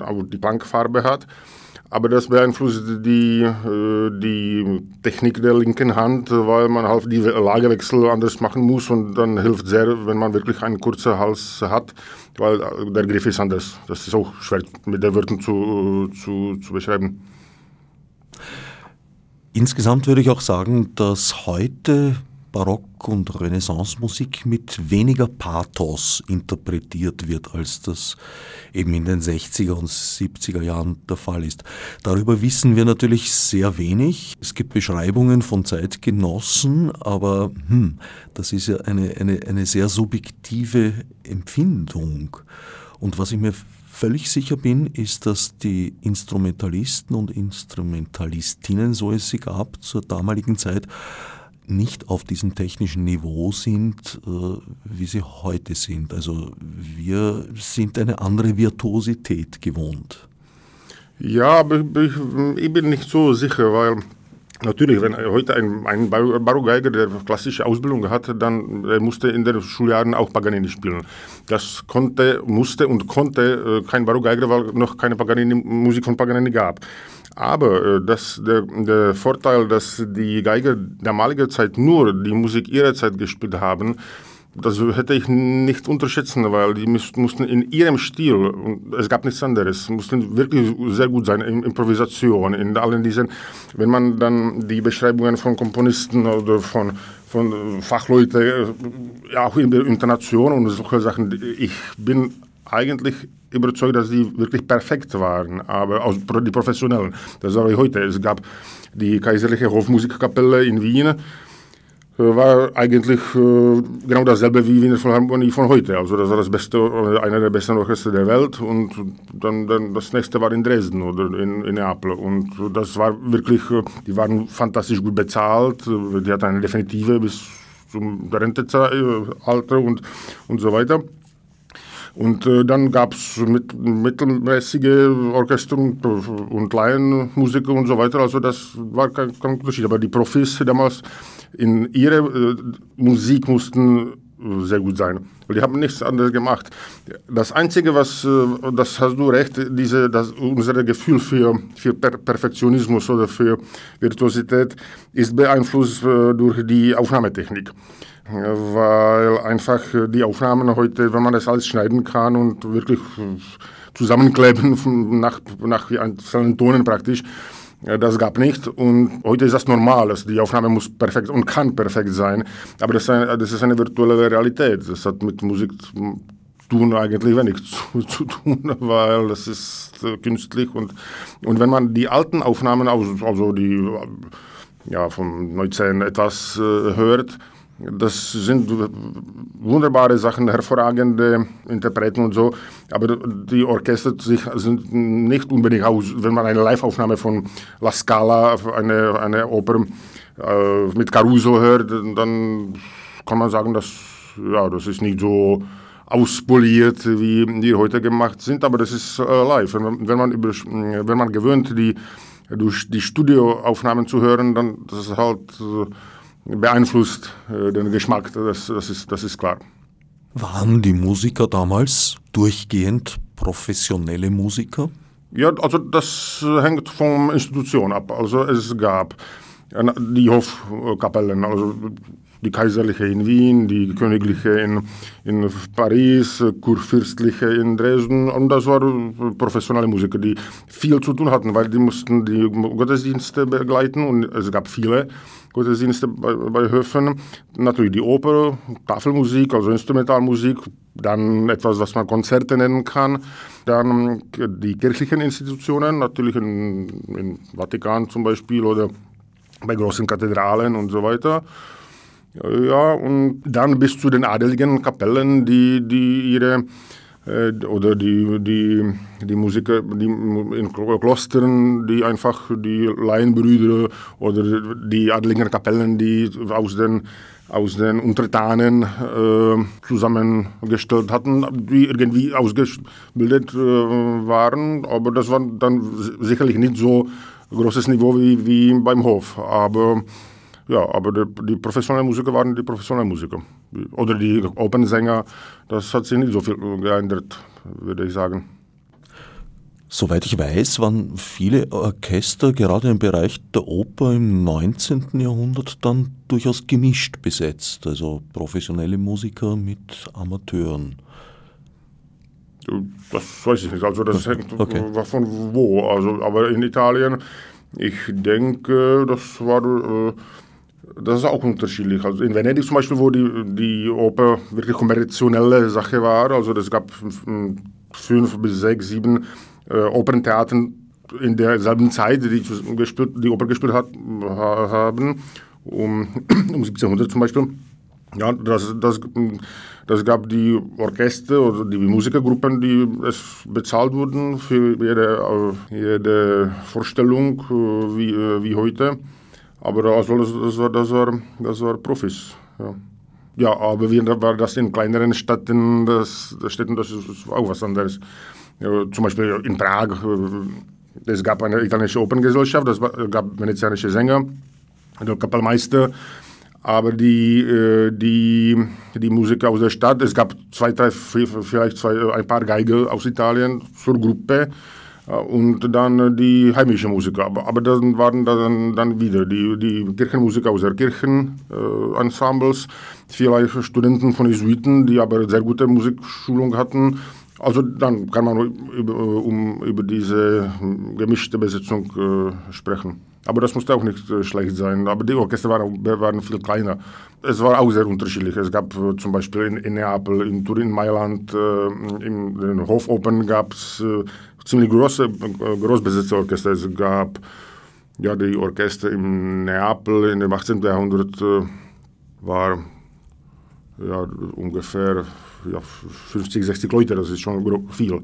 auf die Klangfarbe hat. Aber das beeinflusst die, äh, die Technik der linken Hand, weil man halt die Lagewechsel anders machen muss und dann hilft sehr, wenn man wirklich einen kurzen Hals hat, weil der Griff ist anders. Das ist auch schwer mit den Wörtern zu, zu, zu beschreiben. Insgesamt würde ich auch sagen, dass heute Barock- und Renaissance-Musik mit weniger Pathos interpretiert wird, als das eben in den 60er und 70er Jahren der Fall ist. Darüber wissen wir natürlich sehr wenig. Es gibt Beschreibungen von Zeitgenossen, aber hm, das ist ja eine, eine, eine sehr subjektive Empfindung. Und was ich mir völlig sicher bin, ist, dass die Instrumentalisten und Instrumentalistinnen, so es sie gab, zur damaligen Zeit nicht auf diesem technischen Niveau sind, äh, wie sie heute sind. Also wir sind eine andere Virtuosität gewohnt. Ja, aber ich, ich bin nicht so sicher, weil Natürlich, wenn heute ein, ein Barockgeiger, der klassische Ausbildung hatte, dann musste in den Schuljahren auch Paganini spielen. Das konnte, musste und konnte äh, kein Barockgeiger, weil noch keine Paganini, Musik von Paganini gab. Aber äh, das, der, der Vorteil, dass die Geiger damaliger Zeit nur die Musik ihrer Zeit gespielt haben, das hätte ich nicht unterschätzen, weil die mussten in ihrem Stil, es gab nichts anderes, mussten wirklich sehr gut sein in Improvisation, in allen diesen, wenn man dann die Beschreibungen von Komponisten oder von, von Fachleuten, äh, auch in der Intonation und solche Sachen, ich bin eigentlich überzeugt, dass die wirklich perfekt waren, aber aus, die Professionellen. Das war wie heute. Es gab die Kaiserliche Hofmusikkapelle in Wien, äh, war eigentlich äh, genau dasselbe wie Wiener Philharmonie von heute. Also das war das beste, einer der besten Orchester der Welt und dann, dann das nächste war in Dresden oder in, in Neapel und das war wirklich, äh, die waren fantastisch gut bezahlt, die hatten eine Definitive bis zum Rentealter und, und so weiter. Und äh, dann gab es mit, mittelmäßige Orchester und, und Laienmusiker und so weiter. Also das war kein, kein Unterschied. Aber die Profis damals in ihrer äh, Musik mussten äh, sehr gut sein. Weil die haben nichts anderes gemacht. Das Einzige, was, äh, das hast du recht, diese, das, unser Gefühl für, für per Perfektionismus oder für Virtuosität ist beeinflusst äh, durch die Aufnahmetechnik weil einfach die Aufnahmen heute, wenn man das alles schneiden kann und wirklich zusammenkleben nach, nach einzelnen Tonen praktisch, das gab nicht und heute ist das normal. Also die Aufnahme muss perfekt und kann perfekt sein, aber das ist eine, das ist eine virtuelle Realität. Das hat mit Musik tun eigentlich wenig *laughs* zu, zu tun, weil das ist äh, künstlich und, und wenn man die alten Aufnahmen, also die ja, vom 19 etwas äh, hört, das sind wunderbare Sachen, hervorragende Interpreten und so, aber die Orchester sind nicht unbedingt aus. Wenn man eine Live-Aufnahme von La Scala, eine, eine Oper äh, mit Caruso hört, dann kann man sagen, dass ja, das ist nicht so auspoliert, wie die heute gemacht sind, aber das ist äh, live. Wenn, wenn, man über, wenn man gewöhnt, die, durch die Studioaufnahmen zu hören, dann das ist halt äh, beeinflusst äh, den Geschmack, das, das, ist, das ist klar. Waren die Musiker damals durchgehend professionelle Musiker? Ja, also das hängt von Institution ab. Also es gab die Hofkapellen, also die kaiserliche in Wien, die königliche in, in Paris, kurfürstliche in Dresden und das waren professionelle Musiker, die viel zu tun hatten, weil die mussten die Gottesdienste begleiten und es gab viele Gottesdienste bei, bei Höfen. Natürlich die Oper, Tafelmusik, also Instrumentalmusik, dann etwas, was man Konzerte nennen kann, dann die kirchlichen Institutionen, natürlich in, in Vatikan zum Beispiel oder bei großen Kathedralen und so weiter. Ja, und dann bis zu den adeligen Kapellen, die, die ihre äh, oder die, die, die Musiker die in Klostern, die einfach die Laienbrüder oder die adeligen Kapellen, die aus den, aus den Untertanen äh, zusammengestellt hatten, die irgendwie ausgebildet äh, waren. Aber das war dann sicherlich nicht so großes Niveau wie, wie beim Hof. Aber ja, aber die, die, professionellen Musiker waren die professionellen Musiker. Oder die Opernsänger, das hat sich nicht so viel geändert, würde ich sagen. Soweit ich weiß, waren viele Orchester gerade im Bereich der Oper im 19. Jahrhundert dann durchaus gemischt besetzt, also professionelle Musiker mit Amateuren. Das weiß ich nicht, also das hängt okay. von wo. Also, aber in Italien, ich denke, das war äh, das ist auch unterschiedlich. Also in Venedig zum Beispiel, wo die, die Oper wirklich kommerzielle Sache war, also es gab fünf bis sechs, sieben äh, Operntheatern in derselben Zeit, die, gespielt, die Oper gespielt hat, haben, um, *clears throat* um 1700 zum Beispiel. Ja, das, das, das gab die Orchester oder die Musikergruppen, die es bezahlt wurden für jede, äh, jede Vorstellung äh, wie, äh, wie heute. Aber also das, war, das, war, das war Profis. Ja. ja, aber wie war das in kleineren Städten, das, Städten, das ist auch was anderes. Ja, zum Beispiel in Prag, äh, es gab eine italienische Operngesellschaft, es gab venezianische Sänger, der Kapellmeister, aber die, äh, die, die Musiker aus der Stadt, es gab zwei, drei, vielleicht zwei, ein paar Geiger aus Italien zur Gruppe und dann die heimischen Musiker. Aber, aber dann waren dann, dann wieder die, die Kirchenmusiker aus der Kirchenensembles, äh, vielleicht Studenten von Jesuiten, die aber sehr gute Musikschulung hatten. Also dann kann man über, um, über diese gemischte Besetzung äh, sprechen. Aber das musste auch nicht äh, schlecht sein. Aber die Orchester waren, waren, viel kleiner. Es war auch sehr unterschiedlich. Es gab äh, zum Beispiel in, in, Neapel, in Turin, Mailand, äh, in den Hofopen gab es äh, ziemlich große äh, Großbesitzerorchester. Es gab ja die Orchester in Neapel in dem 18. Jahrhundert äh, war ja, ungefähr ja, 50, 60 Leute, das ist schon viel.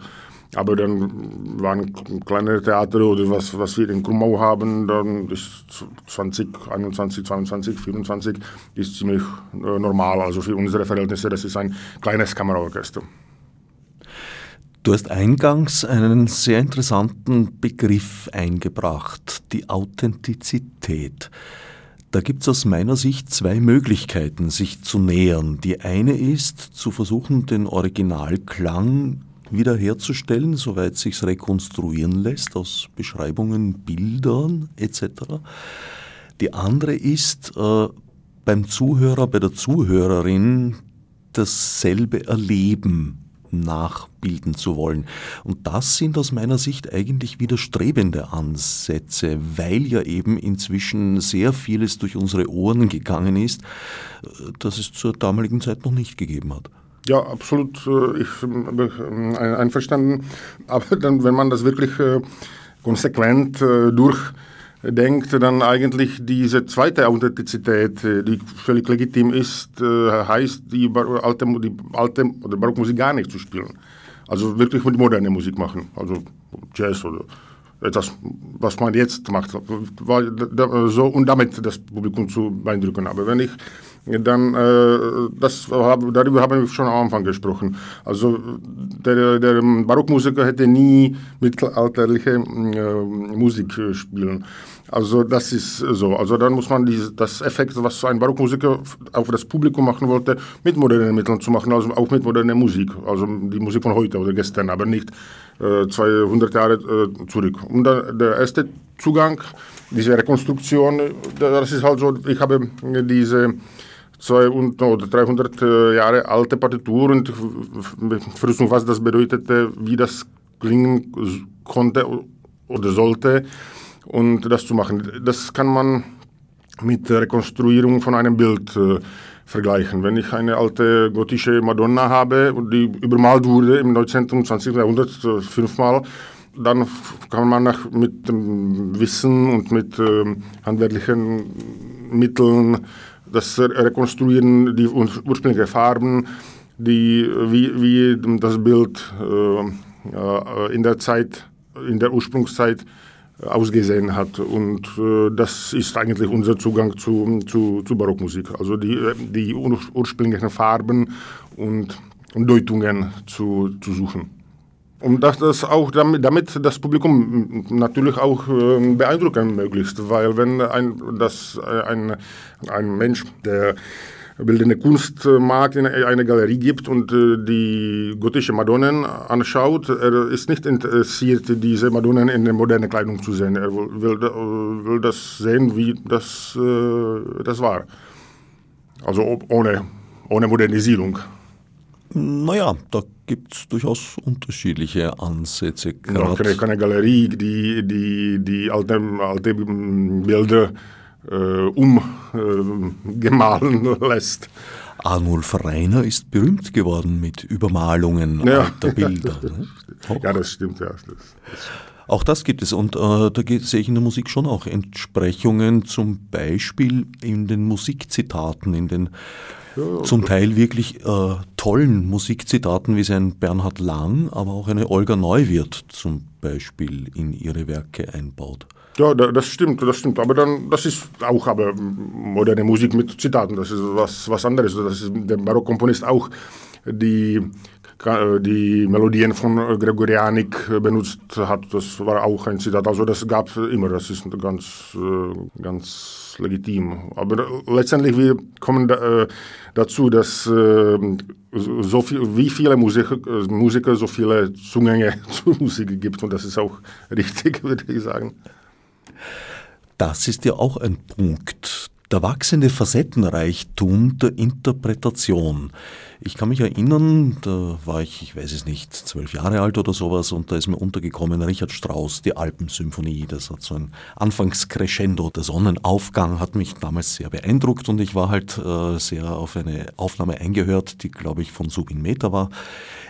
Aber dann waren kleinere Theater oder was, was wir in Krumau haben, dann ist 20, 21, 22, 24 ist ziemlich äh, normal. Also für unsere Verhältnisse, das ist ein kleines Kammerorchester. Du hast eingangs einen sehr interessanten Begriff eingebracht, die Authentizität. Da gibt es aus meiner Sicht zwei Möglichkeiten, sich zu nähern. Die eine ist, zu versuchen, den Originalklang wiederherzustellen, soweit sich's rekonstruieren lässt aus Beschreibungen, Bildern etc. Die andere ist, äh, beim Zuhörer, bei der Zuhörerin dasselbe erleben nachbilden zu wollen. Und das sind aus meiner Sicht eigentlich widerstrebende Ansätze, weil ja eben inzwischen sehr vieles durch unsere Ohren gegangen ist, äh, das es zur damaligen Zeit noch nicht gegeben hat. Ja, absolut. Äh, ich bin äh, einverstanden. Aber dann, wenn man das wirklich konsequent durch denkt, dann eigentlich diese zweite Authentizität, äh, die völlig legitim ist, äh, heißt, die alte, die alte oder Barockmusik gar nicht zu spielen. Also wirklich mit moderner Musik machen, also Jazz oder etwas, was man jetzt macht, so, und damit das Publikum zu beeindrucken. Aber wenn ich dann, äh, das, darüber haben wir schon am Anfang gesprochen. Also der, der Barockmusiker hätte nie mittelalterliche Musik spielen. Also das ist so. Also dann muss man dieses, das Effekt, was ein Barockmusiker auf das Publikum machen wollte, mit modernen Mitteln zu machen, also auch mit moderner Musik. Also die Musik von heute oder gestern, aber nicht äh, 200 Jahre äh, zurück. Und dann der erste Zugang, diese Rekonstruktion, das ist halt so, ich habe diese 200 oder 300 äh, Jahre alte Partitur und versuchen, was das bedeutete, wie das klingen konnte oder sollte und das zu machen. Das kann man mit der Rekonstruierung von einem Bild äh, vergleichen. Wenn ich eine alte gotische Madonna habe, die übermalt wurde im 19. und 20. Jahrhundert äh, fünfmal, dann kann man nach, mit dem Wissen und mit äh, handwerklichen Mitteln das rekonstruieren, die ursprünglichen Farben, die, wie, wie das Bild äh, in der Zeit, in der Ursprungszeit ausgesehen hat. Und äh, das ist eigentlich unser Zugang zu, zu, zu Barockmusik. Also die, die ursprünglichen Farben und, Deutungen zu, zu suchen. Und dass das auch damit, damit das Publikum natürlich auch äh, beeindrucken möglichst, weil wenn ein, das, ein, ein Mensch, der bildende Kunstmarkt in eine Galerie gibt und äh, die gotische Madonnen anschaut, er ist nicht interessiert, diese Madonnen in der modernen Kleidung zu sehen. Er will, will, will das sehen, wie das, äh, das war. Also ohne, ohne Modernisierung. Naja, da gibt es durchaus unterschiedliche Ansätze. Ja, keine, keine Galerie, die, die, die alte, alte Bilder äh, umgemahlen äh, *laughs* lässt. Arnulf Reiner ist berühmt geworden mit Übermalungen ja. alter Bilder. *laughs* Ne? Ja, das stimmt, ja. Das, das auch das gibt es und äh, da sehe ich in der Musik schon auch Entsprechungen, zum Beispiel in den Musikzitaten, in den ja, zum Teil wirklich äh, tollen Musikzitaten, wie es ein Bernhard Lang, aber auch eine Olga Neuwirth zum Beispiel in ihre Werke einbaut. Ja, das stimmt, das stimmt. Aber dann, das ist auch aber moderne Musik mit Zitaten. Das ist was, was anderes. Das ist der Barockkomponist auch die, die Melodien von Gregorianik benutzt hat. Das war auch ein Zitat. Also das gab es immer. Das ist ganz, ganz legitim. Aber letztendlich wir kommen da, dazu, dass so viel, wie viele Musiker, Musiker so viele Zugänge *laughs* zur Musik gibt. Und das ist auch richtig, *laughs* würde ich sagen. Das ist ja auch ein Punkt. Der wachsende Facettenreichtum der Interpretation. Ich kann mich erinnern, da war ich, ich weiß es nicht, zwölf Jahre alt oder sowas und da ist mir untergekommen Richard Strauss, die Alpensymphonie. Das hat so ein Anfangscrescendo. Der Sonnenaufgang hat mich damals sehr beeindruckt und ich war halt äh, sehr auf eine Aufnahme eingehört, die, glaube ich, von Subin Meta war.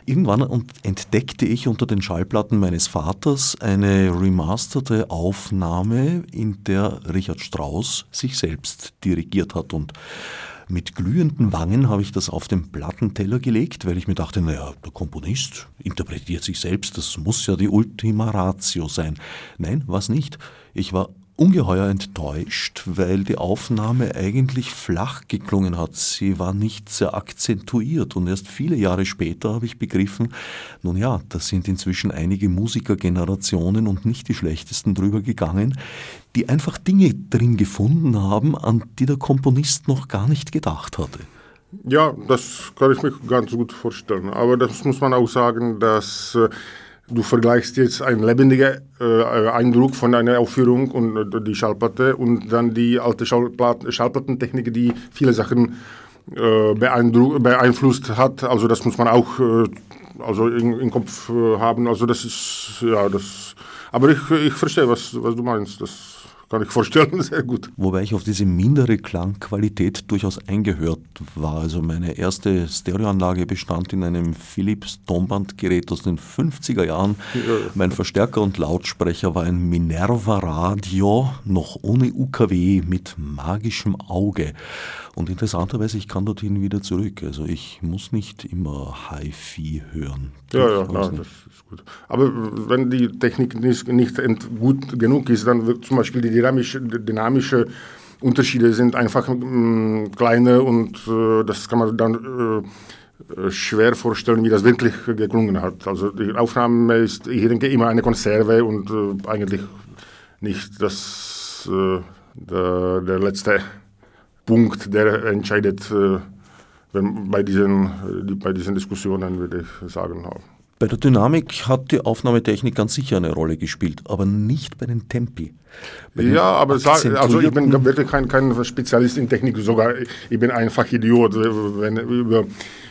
Irgendwann entdeckte ich unter den Schallplatten meines Vaters eine remasterte Aufnahme, in der Richard Strauss sich selbst dirigiert hat und mit glühenden Wangen habe ich das auf den Plattenteller gelegt, weil ich mir dachte, naja, der Komponist interpretiert sich selbst, das muss ja die Ultima Ratio sein. Nein, was nicht. Ich war ungeheuer enttäuscht, weil die Aufnahme eigentlich flach geklungen hat. Sie war nicht sehr akzentuiert und erst viele Jahre später habe ich begriffen, nun ja, da sind inzwischen einige Musikergenerationen und nicht die schlechtesten drüber gegangen, die einfach Dinge drin gefunden haben, an die der Komponist noch gar nicht gedacht hatte. Ja, das kann ich mir ganz gut vorstellen. Aber das muss man auch sagen, dass äh, Du vergleichst jetzt einen lebendigen äh, Eindruck von einer Aufführung und äh, die Schallplatte und dann die alte Schallplatten, Schallplattentechnik, die viele Sachen äh, beeinflusst hat. Also das muss man auch äh, also im Kopf äh, haben. Also das ist ja das. Aber ich, ich verstehe, was, was du meinst. Das kann ich vorstellen, *laughs* sehr gut. Wobei ich auf diese mindere Klangqualität durchaus eingehört war. Also meine erste Stereoanlage bestand in einem Philips Tonbandgerät aus den 50er Jahren. Ja. Mein Verstärker und Lautsprecher war ein Minerva Radio, noch ohne UKW, mit magischem Auge. Und interessanterweise, ich kann dorthin wieder zurück. Also ich muss nicht immer Hi-Fi hören. Ja, ja, ja das ist gut. Aber wenn die Technik nicht, nicht gut genug ist, dann wird zum Beispiel die dynamische, dynamische Unterschiede sind einfach mh, kleine und äh, das kann man dann äh, schwer vorstellen, wie das wirklich geklungen hat. Also die Aufnahme ist, ich denke, immer eine Konserve und äh, eigentlich nicht das, äh, der, der, letzte Punkt, der entscheidet äh, wenn, bei, diesen, äh, bei diesen Diskussionen, würde ich sagen. Bei der Dynamik hat die Aufnahmetechnik ganz sicher eine Rolle gespielt, aber nicht bei den Tempi. Bei den ja, aber sag, also ich bin wirklich kein, kein Spezialist in Technik, sogar ich bin einfach Idiot, wenn über,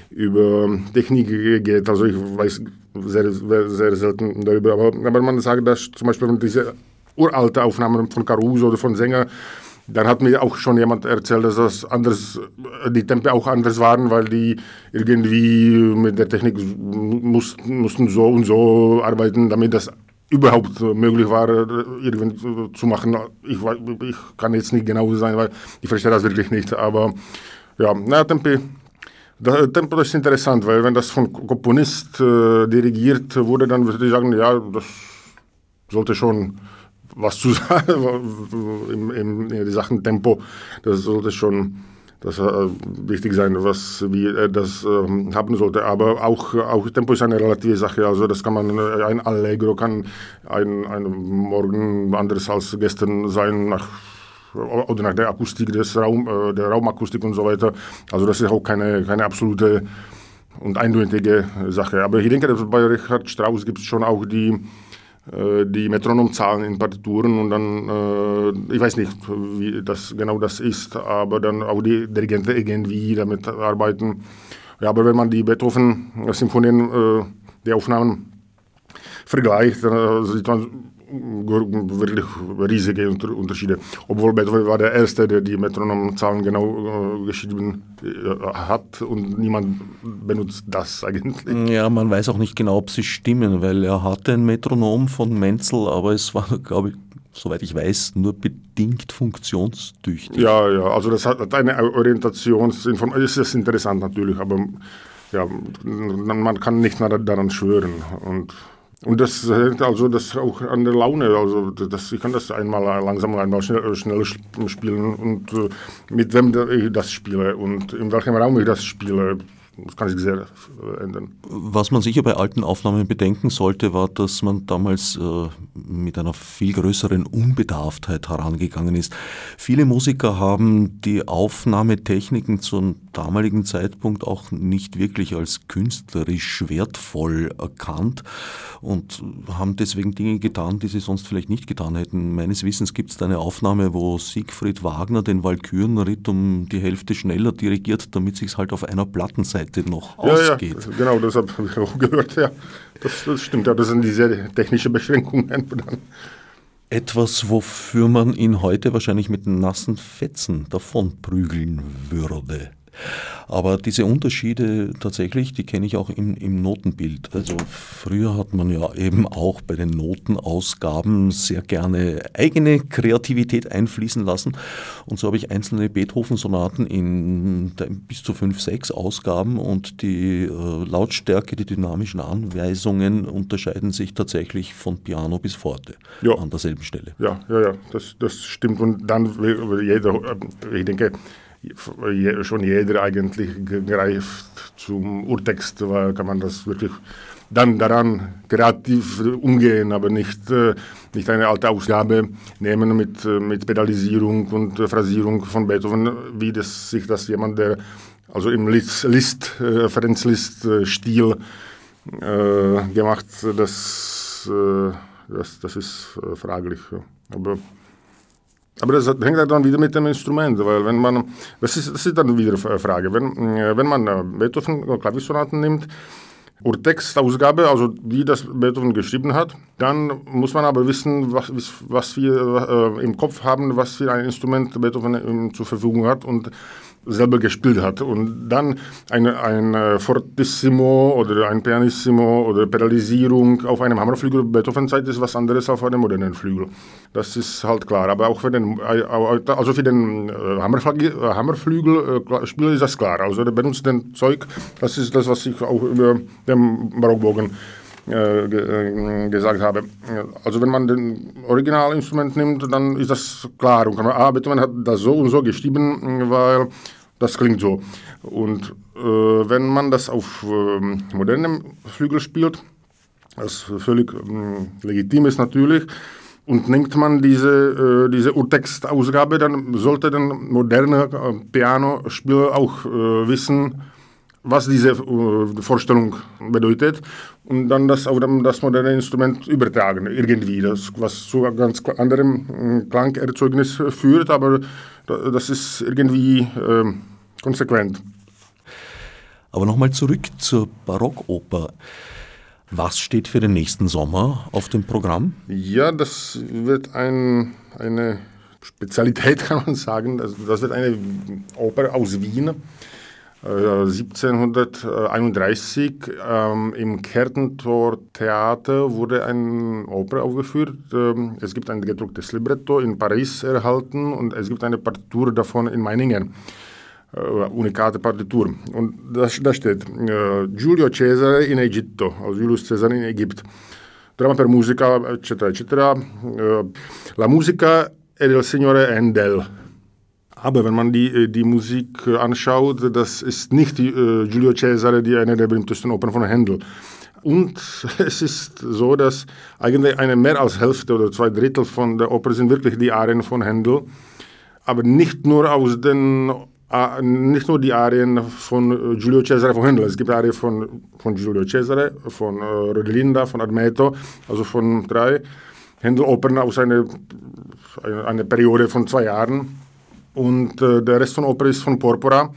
über Technik geht. Also ich weiß sehr, sehr, sehr selten darüber, aber, aber man sagt, dass zum Beispiel diese uralte Aufnahmen von Caruso oder von Sänger, dann hat mir auch schon jemand erzählt, dass das anders, die Tempo auch anders waren, weil die irgendwie mit der Technik muss, mussten so und so arbeiten, damit das überhaupt möglich war, irgendwie zu machen. Ich, ich kann jetzt nicht genau sein, weil ich verstehe das wirklich nicht. Aber ja, na, Tempo, das Tempo ist interessant, weil wenn das von Komponist äh, dirigiert wurde, dann würde ich sagen, ja, das sollte schon was zu *laughs* sagen im, im, in Sachen Tempo. Das sollte schon das, äh, wichtig sein, was wie äh, das äh, haben sollte. Aber auch, auch Tempo ist eine relative Sache. Also das kann man äh, ein Allegro kann ein, ein Morgen anderes als gestern sein nach oder nach der Akustik des Raum, äh, der Raumakustik und so weiter. Also das ist auch keine, keine absolute und eindeutige Sache. Aber ich denke, bei Richard Strauss gibt es schon auch die die Metronomzahlen in Partituren und dann, äh, ich weiß nicht, wie das genau das ist, aber dann auch die Dirigenten irgendwie damit arbeiten. Ja, aber wenn man die Beethoven-Symphonien, äh, die Aufnahmen vergleicht, dann sieht man wirklich riesige Unterschiede. Obwohl Beethoven war der Erste, der die Metronomzahlen genau äh, geschrieben äh, hat und niemand benutzt das eigentlich. Ja, man weiß auch nicht genau, ob sie stimmen, weil er hatte ein Metronom von Menzel, aber es war, glaube ich, soweit ich weiß, nur bedingt funktionstüchtig. Ja, ja, also das hat eine Orientationsinformation, ist das interessant natürlich, aber ja, man kann nicht daran schwören und und das hängt also das auch an der Laune. Also das, ich kann das einmal langsam, einmal schnell, schnell spielen und äh, mit wem ich das spiele und in welchem Raum ich das spiele. Das kann sich sehr ändern. Was man sicher bei alten Aufnahmen bedenken sollte, war, dass man damals äh, mit einer viel größeren Unbedarftheit herangegangen ist. Viele Musiker haben die Aufnahmetechniken zum damaligen Zeitpunkt auch nicht wirklich als künstlerisch wertvoll erkannt und haben deswegen Dinge getan, die sie sonst vielleicht nicht getan hätten. Meines Wissens gibt es eine Aufnahme, wo Siegfried Wagner den Walkürenritt um die Hälfte schneller dirigiert, damit sich halt auf einer Plattenseite Seite noch ja, ausgeht. Ja, genau, das habe ich auch gehört. Ja, das, das stimmt. Ja, das sind diese technischen Beschränkungen. Etwas, wofür man ihn heute wahrscheinlich mit nassen Fetzen davonprügeln würde. Aber diese Unterschiede tatsächlich, die kenne ich auch im, im, Notenbild. Also früher hat man ja eben auch bei den Notenausgaben sehr gerne eigene Kreativität einfließen lassen. Und so habe ich einzelne Beethoven-Sonaten in bis zu fünf, sechs Ausgaben und die äh, Lautstärke, die dynamischen Anweisungen unterscheiden sich tatsächlich von Piano bis Forte ja. an derselben Stelle. Ja, ja, ja, das, das stimmt. Und dann jeder, äh, ich denke, schon jeder eigentlich greift zum Urtext, weil kann man das wirklich dann daran kreativ umgehen, aber nicht, äh, nicht eine alte Ausgabe nehmen mit, äh, mit Pedalisierung und Phrasierung von Beethoven, wie das sich das jemand, der also im List, List äh, Ferenc List Stil äh, gemacht, das, äh, das, das ist fraglich. Aber aber das hängt halt dann wieder mit dem Instrument, weil wenn man, das ist, das ist dann wieder eine Frage, wenn, äh, wenn man äh, Beethoven Klaviersonaten nimmt, oder Textausgabe, also wie das Beethoven geschrieben hat, dann muss man aber wissen, was, was wir äh, im Kopf haben, was für ein Instrument Beethoven äh, zur Verfügung hat. Und selber gespielt hat. Und dann ein, ein Fortissimo oder ein Pianissimo oder Pedalisierung auf einem Hammerflügel Beethoven-Zeit ist was anderes auf einem modernen Flügel. Das ist halt klar. Aber auch für den, also für den Hammerflügelspieler ist das klar. Also der benutzt den Zeug, das ist das, was ich auch über den Barockbogen äh, äh, gesagt habe. Also wenn man den Originalinstrument nimmt, dann ist das klar. Und man, ah, Beethoven hat das so und so geschrieben, weil das klingt so. Und äh, wenn man das auf äh, modernem Flügel spielt, was völlig äh, legitim ist natürlich, und nimmt man diese, äh, diese Urtextausgabe, dann sollte der moderne Pianospieler auch wissen, was diese äh, Vorstellung bedeutet und dann das auf das moderne Instrument übertragen, irgendwie, das, was zu ganz anderem äh, Klangerzeugnis führt, aber das ist irgendwie äh, konsequent. Aber nochmal zurück zur Barockoper. Was steht für den nächsten Sommer auf dem Programm? Ja, das wird ein, eine Spezialität, *laughs* kann man sagen. Das, das wird eine Oper aus Wien 1731 ähm, im Kärntor Theater wurde eine Oper aufgeführt. Ähm, es gibt ein gedrucktes Libretto in Paris erhalten und es gibt eine Partitur davon in Meiningen. Äh, unikate Partitur. Und da, da steht äh, Giulio Cesare in Egitto, also Julius Caesar in Ägypten. Drama per musica, eccetera, eccetera. Äh, la musica è del signore Endel. Aber wenn man die, äh, die Musik äh, anschaut, das ist nicht die, äh, Giulio Cesare, die eine der berühmtesten Opern von Händel. Und *laughs* es ist so, dass eigentlich eine mehr als Hälfte oder zwei Drittel von der Oper sind wirklich die Arien von Händel. Aber nicht nur aus den nicht nur die Arien von Giulio Cesare von Händel. Es gibt Arien von, von Giulio Cesare, von äh, Rodelinda, von Admeto, also von drei Händel-Opern aus einer eine, eine Periode von zwei Jahren. Und äh, der Rest von Oper ist von Porpora.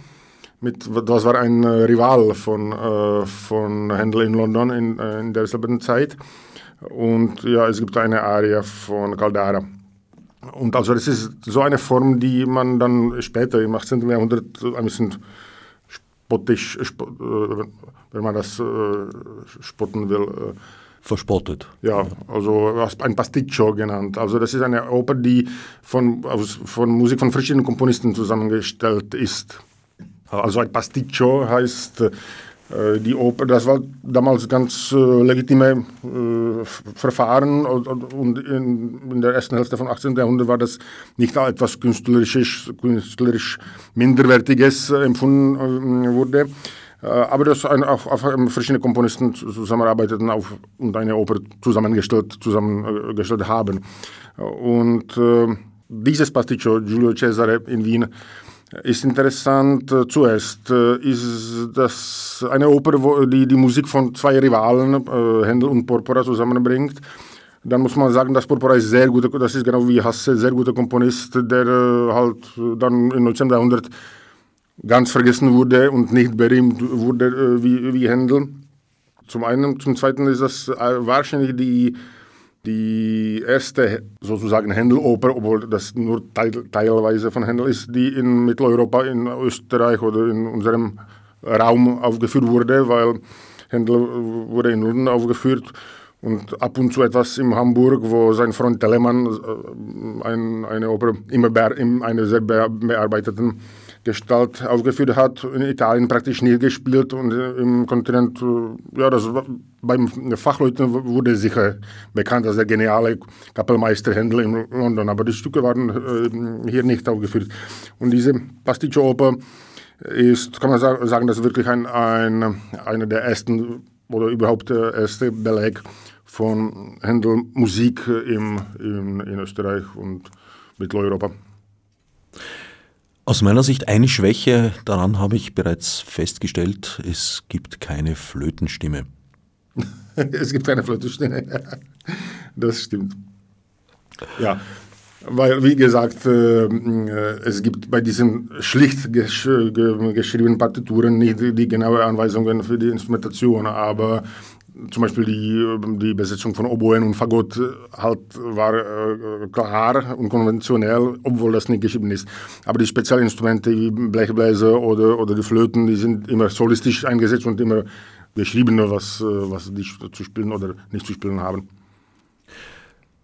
Mit, das war ein äh, Rival von, äh, von Händel in London in, äh, in derselben Zeit. Und ja, es gibt eine Aria von Caldara. Und also das ist so eine Form, die man dann später im 18. Jahrhundert ein bisschen spottisch, sp äh, wenn man das äh, spotten will, verspottet. Ja, also ein Pasticcio genannt. Also das ist eine Oper, die von, aus, von Musik von verschiedenen Komponisten zusammengestellt ist. Also ein Pasticcio heißt äh, die Oper, das war damals ganz äh, legitime äh, Verfahren und, und in, in, der ersten Hälfte vom 18. Jahrhundert war das nicht etwas künstlerisch, künstlerisch Minderwertiges äh, empfunden äh, wurde. Äh, aber dass ein, auf, auf verschiedene Komponisten zusammenarbeiteten auf, und eine Oper zusammengestellt, zusammengestellt haben. Und äh, dieses Pasticcio Giulio Cesare in Wien ist interessant. Zuerst äh, ist das eine Oper, wo die die Musik von zwei Rivalen, äh, Händel und Porpora, zusammenbringt. Dann muss man sagen, dass Porpora ist sehr guter, das ist genau wie Hasse, sehr guter Komponist, der äh, halt dann im 19. Jahrhundert ganz vergessen wurde und nicht berühmt wurde äh, wie, wie Händel. Zum einen, zum zweiten ist das äh, wahrscheinlich die, die erste sozusagen Händeloper, obwohl das nur teil, teilweise von Händel ist, die in Mitteleuropa, in Österreich oder in unserem Raum aufgeführt wurde, weil Händel wurde in London aufgeführt und ab und zu etwas in Hamburg, wo sein Freund Telemann äh, ein, eine Oper immer in einer sehr bearbeiteten Gestalt aufgeführt hat, in Italien praktisch nie gespielt und im Kontinent, äh, ja, das beim Fachleuten wurde sicher bekannt als der geniale Kapellmeister Händel in London, aber die Stücke waren äh, hier nicht aufgeführt. Und diese Pasticcio-Oper ist, kann man sagen, das ist wirklich ein, ein, einer der ersten oder überhaupt der erste Beleg von Händel Musik im, in, in Österreich und Mitteleuropa. Aus meiner Sicht eine Schwäche daran habe ich bereits festgestellt, es gibt keine Flötenstimme. *laughs* es gibt keine Flötenstimme. Das stimmt. Ja, weil, wie gesagt, äh, es gibt bei diesen schlicht gesch geschriebenen Partituren nicht die genaue Anweisungen für die Instrumentation, aber zum Beispiel die, die Besetzung von Oboen und Fagott halt war äh, klar und konventionell, obwohl das nicht geschrieben ist. Aber die Spezialinstrumente wie Blechbläser oder, oder die Flöten, die sind immer solistisch eingesetzt und immer geschrieben, was, was die zu spielen oder nicht zu spielen haben.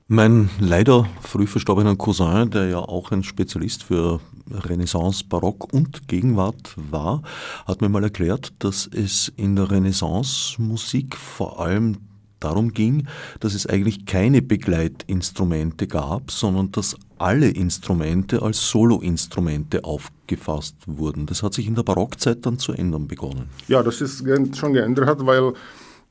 Mein leider früh verstorbener Cousin, der ja auch ein Spezialist für Renaissance, Barock und Gegenwart war, hat mir mal erklärt, dass es in der Renaissance-Musik vor allem darum ging, dass es eigentlich keine Begleitinstrumente gab, sondern dass alle Instrumente als Soloinstrumente aufgefasst wurden. Das hat sich in der Barockzeit dann zu ändern begonnen. Ja, das ist schon geändert, weil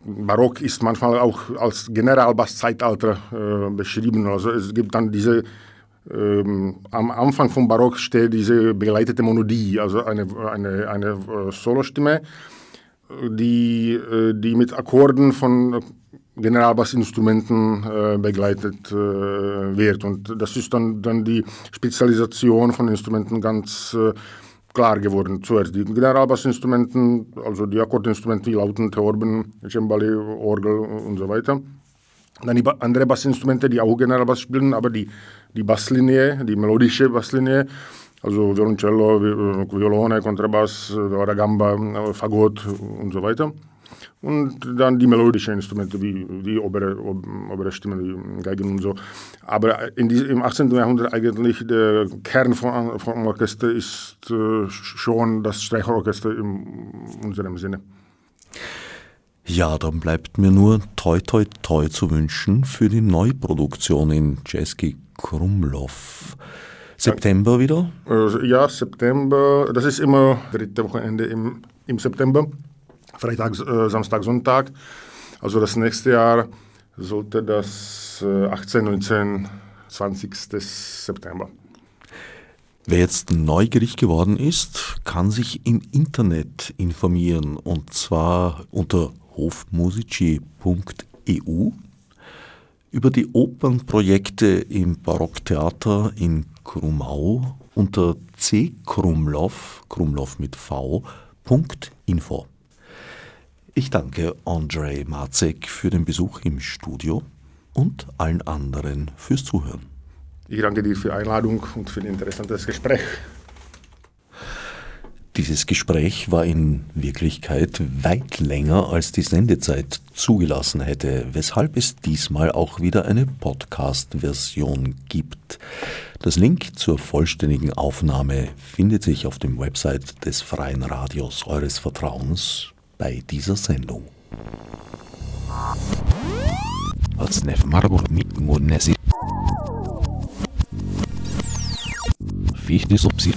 Barock ist manchmal auch als Generalbass-Zeitalter äh, beschrieben. Also es gibt dann diese, ähm, am Anfang vom Barock steht diese begleitete Monodie, also eine, eine, eine äh, Solostimme, die, äh, die mit Akkorden von Generalbassinstrumenten äh, begleitet äh, wird. Und das ist dann, dann die Spezialisation von Instrumenten ganz äh, klar geworden. Zuerst die Generalbassinstrumenten, also die Akkordinstrumente wie Lauten, Theorben, Cembali, Orgel und so weiter. Dann die andere Bassinstrumente, die auch Generalbass spielen, aber die, die Basslinie, die melodische Basslinie, also Violoncello, Violone, Kontrabass, Gamba, Fagott und so weiter und dann die melodischen Instrumente wie die obere, obere Stimme, die Geigen und so. Aber in die, im 18. Jahrhundert eigentlich der Kern von, vom Orchester ist äh, schon das Streicherorchester in unserem Sinne. Ja, dann bleibt mir nur toi toi toi zu wünschen für die Neuproduktion in Jeski Krumlov. September wieder? Äh, ja, September. Das ist immer dritte Wochenende im, im September. Freitag, äh, Samstag, Sonntag. Also das nächste Jahr sollte das äh, 18, 19, 20. September. Wer jetzt neugierig geworden ist, kann sich im Internet informieren und zwar unter hofmusici.eu über die Opernprojekte im Barocktheater in Krumau unter c Krumlov, Krumlov mit v.info. Ich danke Andrei Marzek für den Besuch im Studio und allen anderen fürs Zuhören. Ich danke dir für die Einladung und für ein interessantes Gespräch. Dieses Gespräch war in Wirklichkeit weit länger, als die Sendezeit zugelassen hätte, weshalb es diesmal auch wieder eine Podcast-Version gibt. Das Link zur vollständigen Aufnahme findet sich auf dem Website des Freien Radios eures Vertrauens bei dieser Sendung. Als Nef Marburg mit Monesi. Wichtig, ob sie